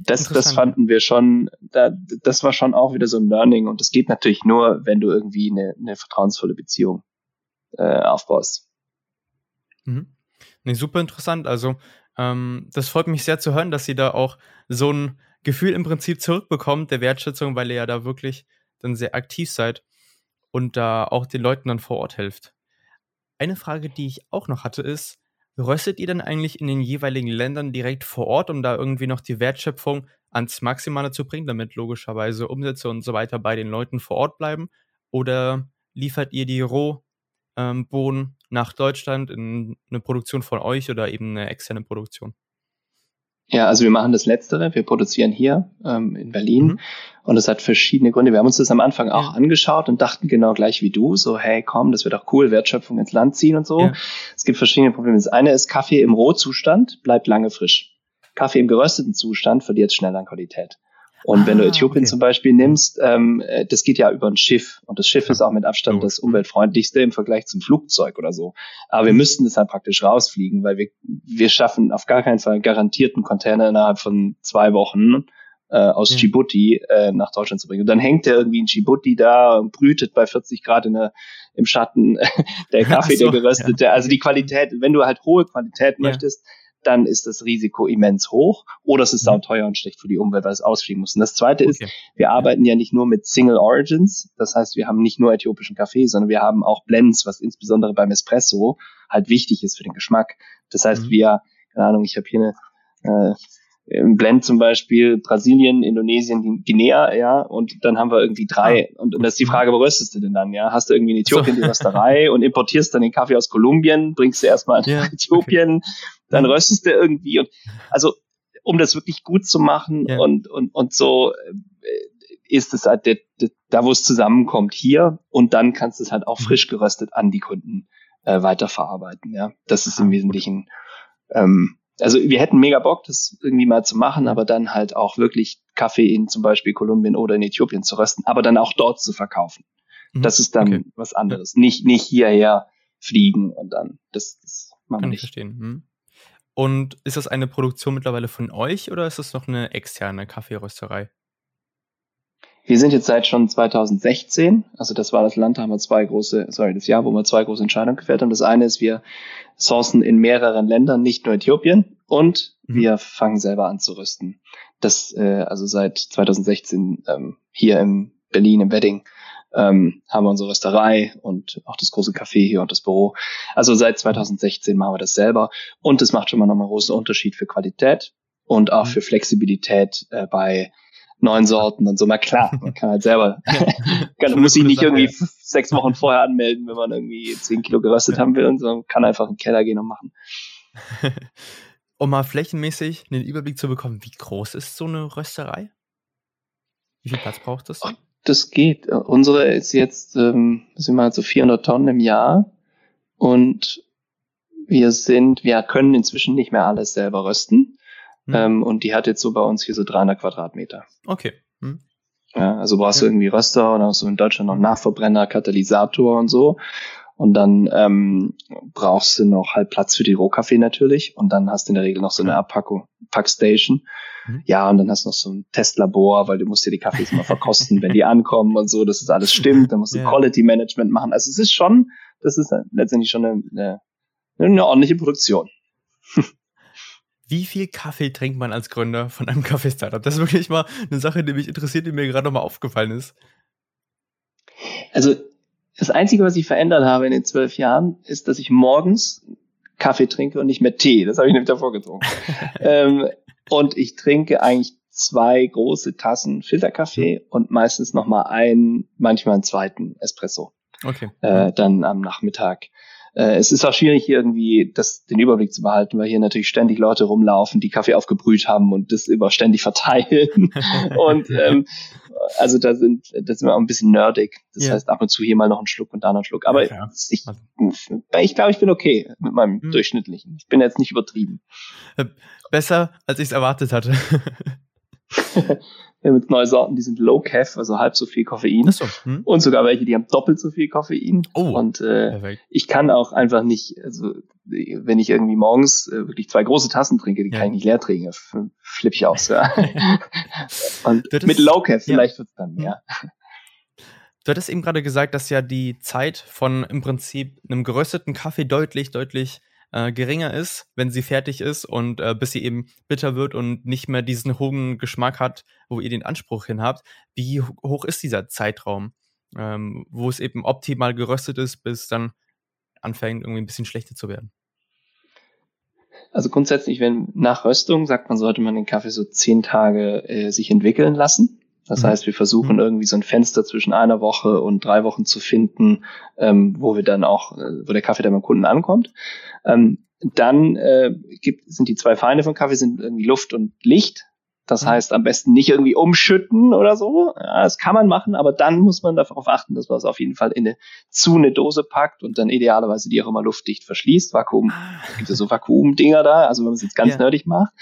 das, das fanden wir schon, da, das war schon auch wieder so ein Learning und das geht natürlich nur, wenn du irgendwie eine, eine vertrauensvolle Beziehung äh, aufbaust. Mhm. Nee, super interessant. Also ähm, das freut mich sehr zu hören, dass sie da auch so ein Gefühl im Prinzip zurückbekommt der Wertschätzung, weil ihr ja da wirklich dann sehr aktiv seid und da auch den Leuten dann vor Ort hilft. Eine Frage, die ich auch noch hatte, ist, röstet ihr denn eigentlich in den jeweiligen Ländern direkt vor Ort, um da irgendwie noch die Wertschöpfung ans Maximale zu bringen, damit logischerweise Umsätze und so weiter bei den Leuten vor Ort bleiben? Oder liefert ihr die Rohbohnen ähm, nach Deutschland in eine Produktion von euch oder eben eine externe Produktion? Ja, also wir machen das Letztere. Wir produzieren hier ähm, in Berlin mhm. und das hat verschiedene Gründe. Wir haben uns das am Anfang auch ja. angeschaut und dachten genau gleich wie du, so hey, komm, das wird auch cool, Wertschöpfung ins Land ziehen und so. Ja. Es gibt verschiedene Probleme. Das eine ist, Kaffee im Rohzustand bleibt lange frisch. Kaffee im gerösteten Zustand verliert schnell an Qualität. Und ah, wenn du ah, Äthiopien okay. zum Beispiel nimmst, ähm, äh, das geht ja über ein Schiff und das Schiff ist auch mit Abstand das umweltfreundlichste im Vergleich zum Flugzeug oder so. Aber wir müssten deshalb praktisch rausfliegen, weil wir, wir schaffen auf gar keinen Fall einen garantierten Container innerhalb von zwei Wochen äh, aus ja. Djibouti äh, nach Deutschland zu bringen. Und dann hängt der irgendwie in Djibouti da und brütet bei 40 Grad in der, im Schatten der Kaffee, so, der geröstete. Ja. Also die Qualität, wenn du halt hohe Qualität ja. möchtest, dann ist das Risiko immens hoch oder es ist mhm. sauteuer und schlecht für die Umwelt, weil es ausfliegen muss. Und das zweite okay. ist, wir arbeiten ja nicht nur mit Single Origins, das heißt, wir haben nicht nur äthiopischen Kaffee, sondern wir haben auch Blends, was insbesondere beim Espresso halt wichtig ist für den Geschmack. Das heißt, mhm. wir, keine Ahnung, ich habe hier eine äh, im Blend zum Beispiel Brasilien, Indonesien, Guinea, ja, und dann haben wir irgendwie drei. Ah. Und, und das ist die Frage, wo röstest du denn dann, ja? Hast du irgendwie in Äthiopien so. die Rösterei und importierst dann den Kaffee aus Kolumbien, bringst du erstmal nach ja. Äthiopien, dann röstest du irgendwie und also um das wirklich gut zu machen ja. und, und, und so äh, ist es halt der, der, da, wo es zusammenkommt, hier und dann kannst du es halt auch mhm. frisch geröstet an die Kunden äh, weiterverarbeiten, ja. Das ist im ah, Wesentlichen ähm, also wir hätten mega Bock, das irgendwie mal zu machen, aber dann halt auch wirklich Kaffee in zum Beispiel Kolumbien oder in Äthiopien zu rösten, aber dann auch dort zu verkaufen. Mhm. Das ist dann okay. was anderes. Nicht, nicht hierher fliegen und dann, das, das machen Kann ich verstehen. Hm. Und ist das eine Produktion mittlerweile von euch oder ist das noch eine externe Kaffeerösterei? Wir sind jetzt seit schon 2016, also das war das Land, da haben wir zwei große, sorry, das Jahr, wo wir zwei große Entscheidungen gefällt haben. Das eine ist, wir sourcen in mehreren Ländern, nicht nur Äthiopien, und mhm. wir fangen selber an zu rüsten. Das, äh, also seit 2016 ähm, hier in Berlin im Wedding ähm, haben wir unsere Rösterei und auch das große Café hier und das Büro. Also seit 2016 machen wir das selber und es macht schon mal nochmal einen großen Unterschied für Qualität und auch mhm. für Flexibilität äh, bei neun Sorten und so. Mal klar, man kann halt selber, kann, muss sich nicht irgendwie sechs Wochen vorher anmelden, wenn man irgendwie zehn Kilo geröstet haben will und so, kann einfach in den Keller gehen und machen. um mal flächenmäßig einen Überblick zu bekommen, wie groß ist so eine Rösterei? Wie viel Platz braucht das? Das geht. Unsere ist jetzt, ähm, sind wir halt so 400 Tonnen im Jahr und wir sind, wir können inzwischen nicht mehr alles selber rösten. Hm. Ähm, und die hat jetzt so bei uns hier so 300 Quadratmeter. Okay. Hm. Ja, also brauchst ja. du irgendwie Röster oder so in Deutschland noch Nachverbrenner, Katalysator und so. Und dann ähm, brauchst du noch halt Platz für die Rohkaffee natürlich. Und dann hast du in der Regel noch so eine Abpackung, Packstation. Mhm. Ja, und dann hast du noch so ein Testlabor, weil du musst dir die Kaffees mal verkosten, wenn die ankommen und so, dass es alles stimmt. Dann musst du ja. Quality Management machen. Also es ist schon, das ist letztendlich schon eine, eine, eine ordentliche Produktion. wie viel Kaffee trinkt man als Gründer von einem Kaffee-Startup? Das ist wirklich mal eine Sache, die mich interessiert, die mir gerade nochmal aufgefallen ist. Also das Einzige, was ich verändert habe in den zwölf Jahren, ist, dass ich morgens Kaffee trinke und nicht mehr Tee. Das habe ich nämlich davor getrunken. ähm, und ich trinke eigentlich zwei große Tassen Filterkaffee mhm. und meistens nochmal einen, manchmal einen zweiten Espresso. Okay. Äh, dann am Nachmittag. Äh, es ist auch schwierig, hier irgendwie das, den Überblick zu behalten, weil hier natürlich ständig Leute rumlaufen, die Kaffee aufgebrüht haben und das immer ständig verteilen. und ähm, also da sind, das sind wir auch ein bisschen nerdig. Das ja. heißt, ab und zu hier mal noch einen Schluck und da noch einen Schluck. Aber ja, ich, ich glaube, ich bin okay mit meinem hm. durchschnittlichen. Ich bin jetzt nicht übertrieben. Äh, besser, als ich es erwartet hatte. Wir haben jetzt neue Sorten, die sind Low Caf, also halb so viel Koffein. So, hm? Und sogar welche, die haben doppelt so viel Koffein. Oh, und äh, ich kann auch einfach nicht, also wenn ich irgendwie morgens äh, wirklich zwei große Tassen trinke, die ja. kann ich nicht leer trinken. Flipp ich aus, ja. und das, mit Low Caf vielleicht ja. wird's dann mehr. Du hattest eben gerade gesagt, dass ja die Zeit von im Prinzip einem gerösteten Kaffee deutlich, deutlich äh, geringer ist, wenn sie fertig ist und äh, bis sie eben bitter wird und nicht mehr diesen hohen Geschmack hat, wo ihr den Anspruch hin habt. Wie hoch ist dieser Zeitraum, ähm, wo es eben optimal geröstet ist, bis dann anfängt, irgendwie ein bisschen schlechter zu werden? Also grundsätzlich, wenn nach Röstung sagt man, sollte man den Kaffee so zehn Tage äh, sich entwickeln lassen. Das mhm. heißt, wir versuchen mhm. irgendwie so ein Fenster zwischen einer Woche und drei Wochen zu finden, ähm, wo wir dann auch, äh, wo der Kaffee dann beim Kunden ankommt. Ähm, dann äh, gibt, sind die zwei Feinde von Kaffee sind irgendwie Luft und Licht. Das mhm. heißt, am besten nicht irgendwie umschütten oder so. Ja, das kann man machen, aber dann muss man darauf achten, dass man es auf jeden Fall in eine, zu eine Dose packt und dann idealerweise die auch immer luftdicht verschließt. Vakuum, ah. gibt es so Vakuumdinger da, also wenn man es jetzt ganz ja. nerdig macht.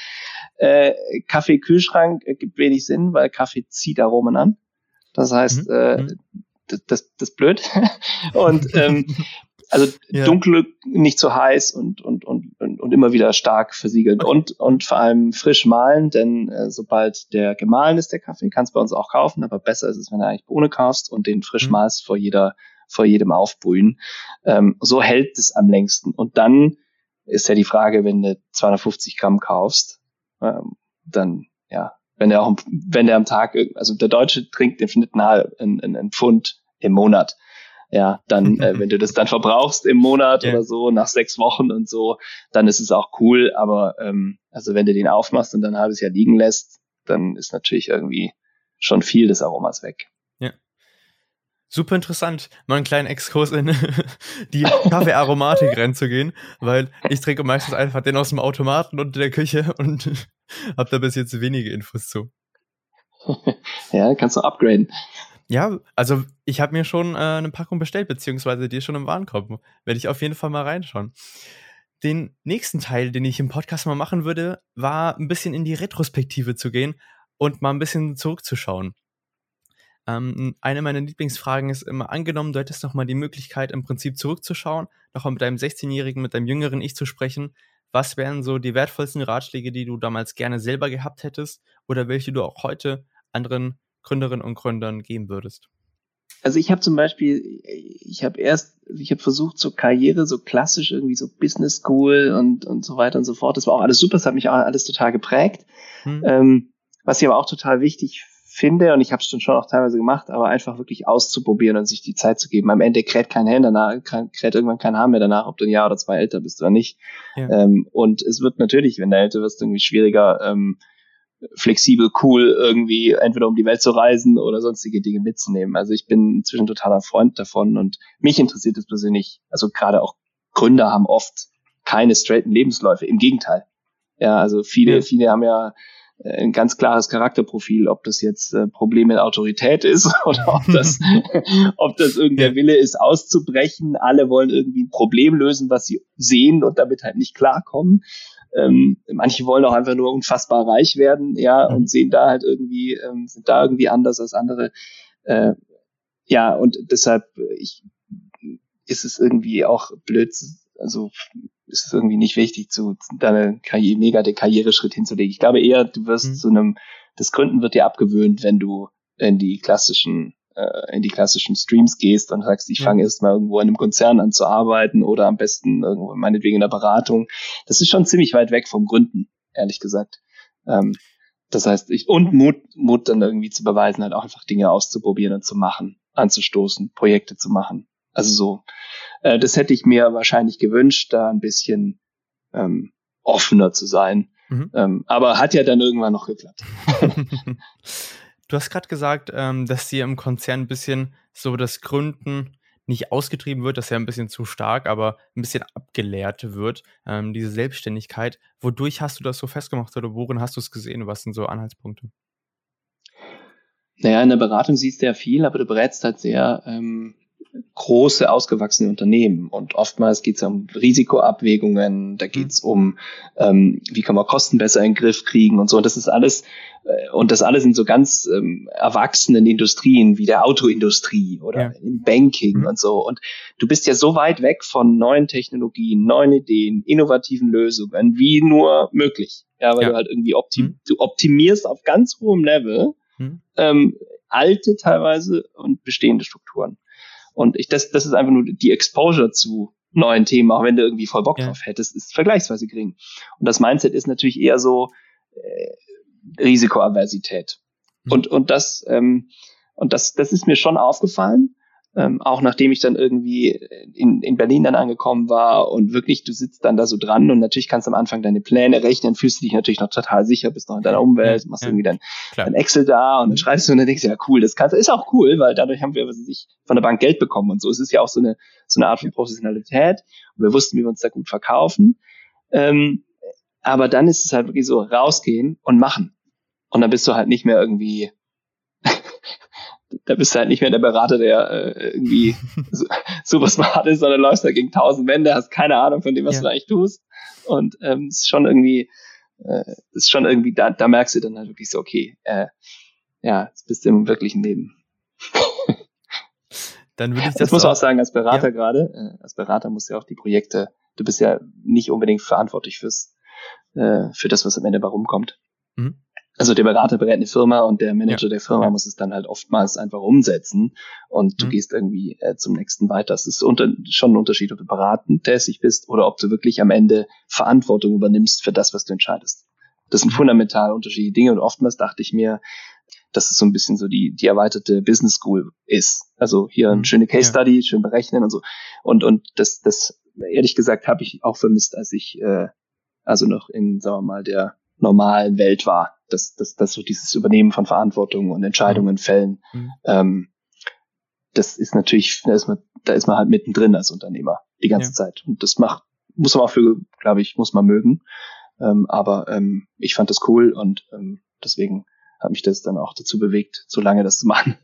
Äh, Kaffee-Kühlschrank äh, gibt wenig Sinn, weil Kaffee zieht Aromen an. Das heißt, mhm. äh, mhm. das, das, das ist blöd. und ähm, also ja. dunkel, nicht zu heiß und, und, und, und, und immer wieder stark versiegelt okay. und, und vor allem frisch mahlen, denn äh, sobald der gemahlen ist, der Kaffee, kannst du bei uns auch kaufen, aber besser ist es, wenn du eigentlich ohne kaufst und den frisch mhm. mahlst vor jeder, vor jedem Aufbrühen. Ähm, so hält es am längsten. Und dann ist ja die Frage, wenn du 250 Gramm kaufst, ähm, dann, ja, wenn der auch, wenn der am Tag, also der Deutsche trinkt im Schnitt einen, einen, einen Pfund im Monat ja, dann, äh, wenn du das dann verbrauchst im Monat yeah. oder so, nach sechs Wochen und so, dann ist es auch cool. Aber ähm, also wenn du den aufmachst und dann ein halbes Jahr liegen lässt, dann ist natürlich irgendwie schon viel des Aromas weg. Super interessant, mal einen kleinen Exkurs in die Kaffeearomatik reinzugehen, weil ich trinke meistens einfach den aus dem Automaten und in der Küche und habe da bis jetzt wenige Infos zu. ja, kannst du upgraden. Ja, also ich habe mir schon äh, eine Packung bestellt, beziehungsweise die ist schon im Warenkorb. Werde ich auf jeden Fall mal reinschauen. Den nächsten Teil, den ich im Podcast mal machen würde, war ein bisschen in die Retrospektive zu gehen und mal ein bisschen zurückzuschauen. Ähm, eine meiner Lieblingsfragen ist immer, angenommen, du hättest noch mal die Möglichkeit, im Prinzip zurückzuschauen, noch mal mit deinem 16-Jährigen, mit deinem jüngeren Ich zu sprechen. Was wären so die wertvollsten Ratschläge, die du damals gerne selber gehabt hättest oder welche du auch heute anderen Gründerinnen und Gründern geben würdest? Also ich habe zum Beispiel, ich habe erst, ich habe versucht, so Karriere, so klassisch irgendwie so Business School und, und so weiter und so fort. Das war auch alles super, das hat mich auch alles total geprägt. Hm. Ähm, was ich aber auch total wichtig finde, und ich habe es schon auch teilweise gemacht, aber einfach wirklich auszuprobieren und sich die Zeit zu geben. Am Ende kräht kein Hand danach, kräht irgendwann kein Haar mehr danach, ob du ein Jahr oder zwei älter bist oder nicht. Ja. Ähm, und es wird natürlich, wenn du älter wirst, irgendwie schwieriger, ähm, flexibel, cool, irgendwie entweder um die Welt zu reisen oder sonstige Dinge mitzunehmen. Also ich bin inzwischen totaler Freund davon und mich interessiert es persönlich, also gerade auch Gründer haben oft keine straighten Lebensläufe, im Gegenteil. Ja, also viele, ja. viele haben ja ein ganz klares Charakterprofil, ob das jetzt äh, Problem mit Autorität ist oder ob das, ob das irgendein. Wille ist, auszubrechen. Alle wollen irgendwie ein Problem lösen, was sie sehen und damit halt nicht klarkommen. Ähm, manche wollen auch einfach nur unfassbar reich werden, ja, und sehen da halt irgendwie, ähm, sind da irgendwie anders als andere. Äh, ja, und deshalb ich, ist es irgendwie auch blöd, also ist es irgendwie nicht wichtig, zu deine Karriere, mega den Karriereschritt hinzulegen. Ich glaube eher, du wirst mhm. zu einem, das Gründen wird dir abgewöhnt, wenn du in die klassischen äh, in die klassischen Streams gehst und sagst, ich fange erst mal irgendwo in einem Konzern an zu arbeiten oder am besten irgendwo meinetwegen in der Beratung. Das ist schon ziemlich weit weg vom Gründen, ehrlich gesagt. Ähm, das heißt, ich, und Mut, Mut dann irgendwie zu beweisen, halt auch einfach Dinge auszuprobieren und zu machen, anzustoßen, Projekte zu machen. Also so, äh, das hätte ich mir wahrscheinlich gewünscht, da ein bisschen ähm, offener zu sein. Mhm. Ähm, aber hat ja dann irgendwann noch geklappt. Du hast gerade gesagt, ähm, dass dir im Konzern ein bisschen so das Gründen nicht ausgetrieben wird, das ist ja ein bisschen zu stark, aber ein bisschen abgelehrt wird, ähm, diese Selbstständigkeit. Wodurch hast du das so festgemacht oder worin hast du es gesehen? Was sind so Anhaltspunkte? Naja, in der Beratung siehst du ja viel, aber du berätst halt sehr ähm, große, ausgewachsene Unternehmen. Und oftmals geht es um Risikoabwägungen, da geht es mhm. um, ähm, wie kann man Kosten besser in den Griff kriegen und so. Und das ist alles, äh, und das alles in so ganz ähm, erwachsenen Industrien wie der Autoindustrie oder ja. im Banking mhm. und so. Und du bist ja so weit weg von neuen Technologien, neuen Ideen, innovativen Lösungen, wie nur möglich. Ja, weil ja. du halt irgendwie optim mhm. du optimierst auf ganz hohem Level mhm. ähm, alte teilweise und bestehende Strukturen. Und ich, das, das ist einfach nur die Exposure zu neuen Themen, auch wenn du irgendwie voll Bock ja. drauf hättest, ist vergleichsweise gering. Und das Mindset ist natürlich eher so äh, Risikoaversität. Mhm. Und, und das, ähm, und das, das ist mir schon aufgefallen. Ähm, auch nachdem ich dann irgendwie in, in Berlin dann angekommen war und wirklich, du sitzt dann da so dran und natürlich kannst du am Anfang deine Pläne rechnen, fühlst du dich natürlich noch total sicher, bist noch in deiner Umwelt, machst ja, irgendwie dein, dein, Excel da und dann mhm. schreibst du und dann denkst du, ja cool, das kannst du, ist auch cool, weil dadurch haben wir was ich, von der Bank Geld bekommen und so. Es ist ja auch so eine, so eine Art von Professionalität und wir wussten, wie wir uns da gut verkaufen. Ähm, aber dann ist es halt wirklich so, rausgehen und machen. Und dann bist du halt nicht mehr irgendwie da bist du halt nicht mehr der Berater, der äh, irgendwie super smart ist, sondern läufst da gegen tausend Wände, hast keine Ahnung von dem, was ja. du eigentlich tust. Und ähm, ist schon irgendwie, äh, ist schon irgendwie, da, da merkst du dann halt wirklich so, okay, äh, ja, jetzt bist du im wirklichen Leben. dann würde ich das. Das muss auch, auch sagen, als Berater ja. gerade, äh, als Berater musst du ja auch die Projekte, du bist ja nicht unbedingt verantwortlich fürs, äh, für das, was am Ende bei rumkommt. Mhm also der Berater berät eine Firma und der Manager ja. der Firma muss es dann halt oftmals einfach umsetzen und du mhm. gehst irgendwie äh, zum nächsten weiter. Es ist unter, schon ein Unterschied, ob du beratend tätig bist oder ob du wirklich am Ende Verantwortung übernimmst für das, was du entscheidest. Das sind mhm. fundamental unterschiedliche Dinge und oftmals dachte ich mir, dass es so ein bisschen so die, die erweiterte Business School ist. Also hier eine mhm. schöne Case Study, ja. schön berechnen und so. Und, und das, das, ehrlich gesagt, habe ich auch vermisst, als ich, äh, also noch in, sagen wir mal, der normalen Welt war. dass das, das so dieses Übernehmen von Verantwortung und Entscheidungen mhm. fällen. Mhm. Ähm, das ist natürlich, da ist man, da ist man halt mittendrin als Unternehmer die ganze ja. Zeit. Und das macht, muss man auch für, glaube ich, muss man mögen. Ähm, aber ähm, ich fand das cool und ähm, deswegen hat mich das dann auch dazu bewegt, so lange das zu machen.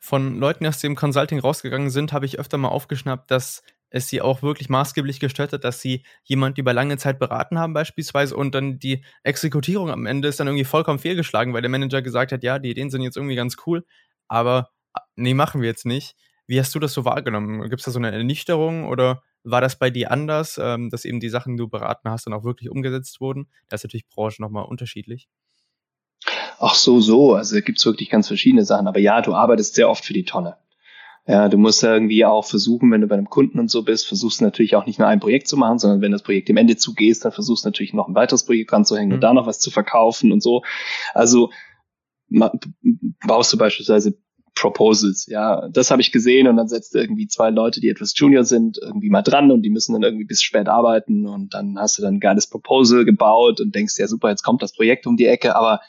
Von Leuten, die aus dem Consulting rausgegangen sind, habe ich öfter mal aufgeschnappt, dass es sie auch wirklich maßgeblich gestört hat, dass sie jemand über lange Zeit beraten haben beispielsweise und dann die Exekutierung am Ende ist dann irgendwie vollkommen fehlgeschlagen, weil der Manager gesagt hat, ja, die Ideen sind jetzt irgendwie ganz cool, aber ah, nee, machen wir jetzt nicht. Wie hast du das so wahrgenommen? Gibt es da so eine Ernüchterung oder war das bei dir anders, ähm, dass eben die Sachen, die du beraten hast, dann auch wirklich umgesetzt wurden? Da ist natürlich Branche nochmal unterschiedlich. Ach so, so. Also gibt es wirklich ganz verschiedene Sachen. Aber ja, du arbeitest sehr oft für die Tonne. Ja, du musst ja irgendwie auch versuchen, wenn du bei einem Kunden und so bist, versuchst du natürlich auch nicht nur ein Projekt zu machen, sondern wenn das Projekt dem Ende zugehst, dann versuchst du natürlich noch ein weiteres Projekt ranzuhängen mhm. und da noch was zu verkaufen und so. Also baust du beispielsweise Proposals, ja, das habe ich gesehen und dann setzt du irgendwie zwei Leute, die etwas Junior sind, irgendwie mal dran und die müssen dann irgendwie bis spät arbeiten und dann hast du dann ein geiles Proposal gebaut und denkst, ja super, jetzt kommt das Projekt um die Ecke, aber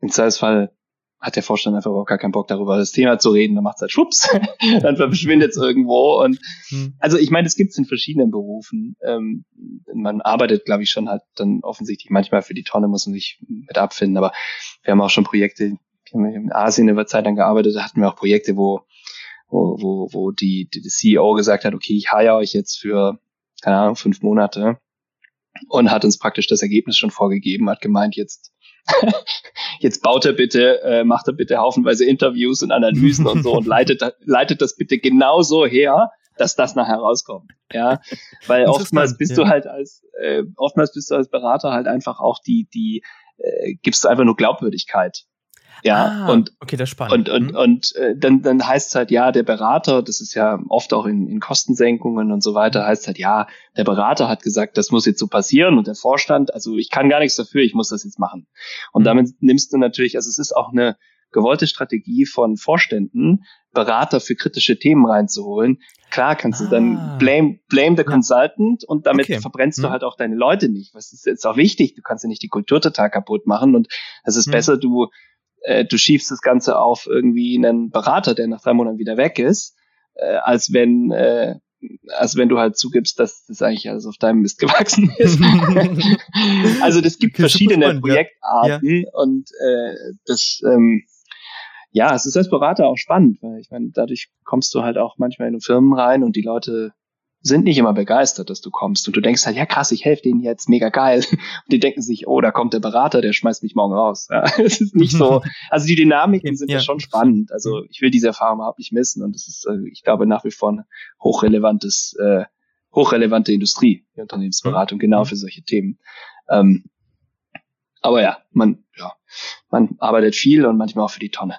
im Zweifelsfall hat der Vorstand einfach auch gar keinen Bock darüber das Thema zu reden, dann macht es halt schwupps, dann verschwindet es irgendwo. Und hm. also ich meine, es gibt es in verschiedenen Berufen. Ähm, man arbeitet, glaube ich, schon halt dann offensichtlich manchmal für die Tonne, muss man sich mit abfinden. Aber wir haben auch schon Projekte, wir haben in Asien über Zeit lang gearbeitet, da hatten wir auch Projekte, wo, wo, wo, wo die, die, die CEO gesagt hat, okay, ich hire euch jetzt für, keine Ahnung, fünf Monate und hat uns praktisch das Ergebnis schon vorgegeben, hat gemeint, jetzt jetzt baut er bitte, äh, macht er bitte haufenweise Interviews und Analysen und so und leitet, leitet das bitte genauso her, dass das nachher rauskommt. Ja, weil oftmals bist ja. du halt als, äh, oftmals bist du als Berater halt einfach auch die, die, äh, gibst du einfach nur Glaubwürdigkeit. Ja, ah, und, okay, das ist spannend. Und, und, mhm. und äh, dann, dann heißt es halt, ja, der Berater, das ist ja oft auch in, in Kostensenkungen und so weiter, heißt halt, ja, der Berater hat gesagt, das muss jetzt so passieren und der Vorstand, also ich kann gar nichts dafür, ich muss das jetzt machen. Und mhm. damit nimmst du natürlich, also es ist auch eine gewollte Strategie von Vorständen, Berater für kritische Themen reinzuholen. Klar kannst ah. du dann ah. blame, blame the consultant und damit okay. verbrennst du mhm. halt auch deine Leute nicht. Was ist jetzt auch wichtig? Du kannst ja nicht die Kultur total kaputt machen und es ist mhm. besser, du äh, du schiebst das Ganze auf irgendwie einen Berater, der nach drei Monaten wieder weg ist, äh, als wenn äh, als wenn du halt zugibst, dass das eigentlich alles auf deinem Mist gewachsen ist. also das gibt verschiedene spannend, Projektarten ja. und äh, das ähm, ja, es ist als Berater auch spannend, weil ich meine, dadurch kommst du halt auch manchmal in Firmen rein und die Leute sind nicht immer begeistert, dass du kommst. Und du denkst halt, ja krass, ich helfe denen jetzt, mega geil. Und die denken sich, oh, da kommt der Berater, der schmeißt mich morgen raus. Ja, es ist nicht so. Also die Dynamiken sind ja, ja schon spannend. Also ich will diese Erfahrung überhaupt nicht missen. Und es ist, äh, ich glaube, nach wie vor ein hochrelevantes, äh, hochrelevante Industrie, die Unternehmensberatung, mhm. genau für solche Themen. Ähm, aber ja, man, ja, man arbeitet viel und manchmal auch für die Tonne.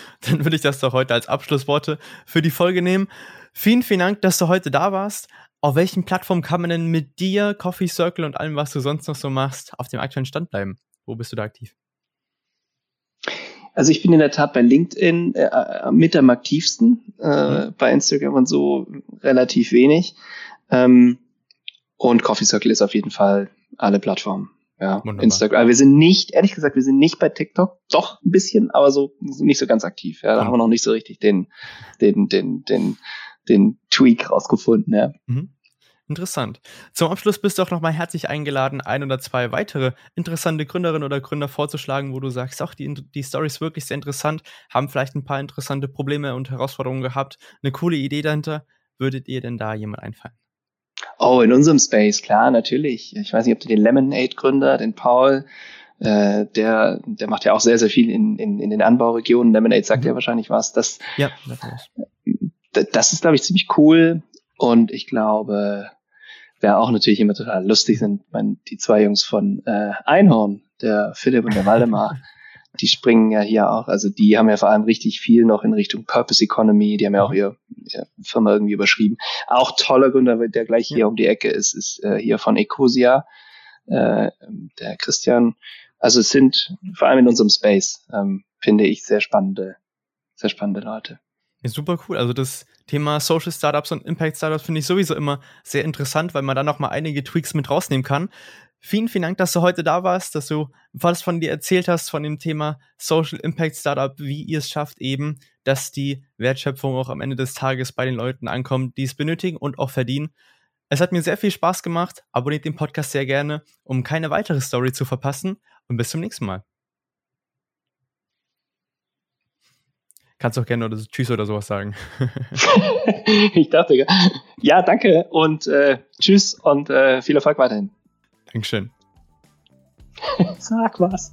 Dann würde ich das doch heute als Abschlussworte für die Folge nehmen. Vielen, vielen Dank, dass du heute da warst. Auf welchen Plattformen kann man denn mit dir, Coffee Circle und allem, was du sonst noch so machst, auf dem aktuellen Stand bleiben? Wo bist du da aktiv? Also ich bin in der Tat bei LinkedIn äh, äh mit am aktivsten, äh, mhm. bei Instagram und so relativ wenig. Ähm, und Coffee Circle ist auf jeden Fall alle Plattformen. Ja, Wunderbar. Instagram. Aber wir sind nicht, ehrlich gesagt, wir sind nicht bei TikTok. Doch ein bisschen, aber so nicht so ganz aktiv. Ja, da mhm. haben wir noch nicht so richtig den, den, den, den, den Tweak rausgefunden. Ja. Mhm. Interessant. Zum Abschluss bist du auch nochmal herzlich eingeladen, ein oder zwei weitere interessante Gründerinnen oder Gründer vorzuschlagen, wo du sagst, auch die, die Story ist wirklich sehr interessant, haben vielleicht ein paar interessante Probleme und Herausforderungen gehabt, eine coole Idee dahinter. Würdet ihr denn da jemand einfallen? Oh, in unserem Space, klar, natürlich. Ich weiß nicht, ob du den Lemonade-Gründer, den Paul, äh, der, der macht ja auch sehr, sehr viel in, in, in den Anbauregionen. Lemonade sagt mhm. ja wahrscheinlich was. Das, ja, das, das ist, glaube ich, ziemlich cool. Und ich glaube, wer auch natürlich immer total lustig sind, mein, die zwei Jungs von äh, Einhorn, der Philipp und der Waldemar. die springen ja hier auch, also die haben ja vor allem richtig viel noch in Richtung Purpose Economy, die haben ja auch ihre, ihre Firma irgendwie überschrieben. Auch toller Gründer, der gleich hier um die Ecke ist, ist äh, hier von Ecosia, äh, der Christian. Also es sind vor allem in unserem Space, ähm, finde ich, sehr spannende, sehr spannende Leute. Ja, super cool. Also das Thema Social Startups und Impact Startups finde ich sowieso immer sehr interessant, weil man da noch mal einige Tweaks mit rausnehmen kann. Vielen, vielen Dank, dass du heute da warst, dass du was von dir erzählt hast, von dem Thema Social Impact Startup, wie ihr es schafft eben, dass die Wertschöpfung auch am Ende des Tages bei den Leuten ankommt, die es benötigen und auch verdienen. Es hat mir sehr viel Spaß gemacht. Abonniert den Podcast sehr gerne, um keine weitere Story zu verpassen. Und bis zum nächsten Mal. Kannst auch gerne oder so Tschüss oder sowas sagen. ich dachte, ja, danke und äh, Tschüss und äh, viel Erfolg weiterhin. Dankeschön. Sag was.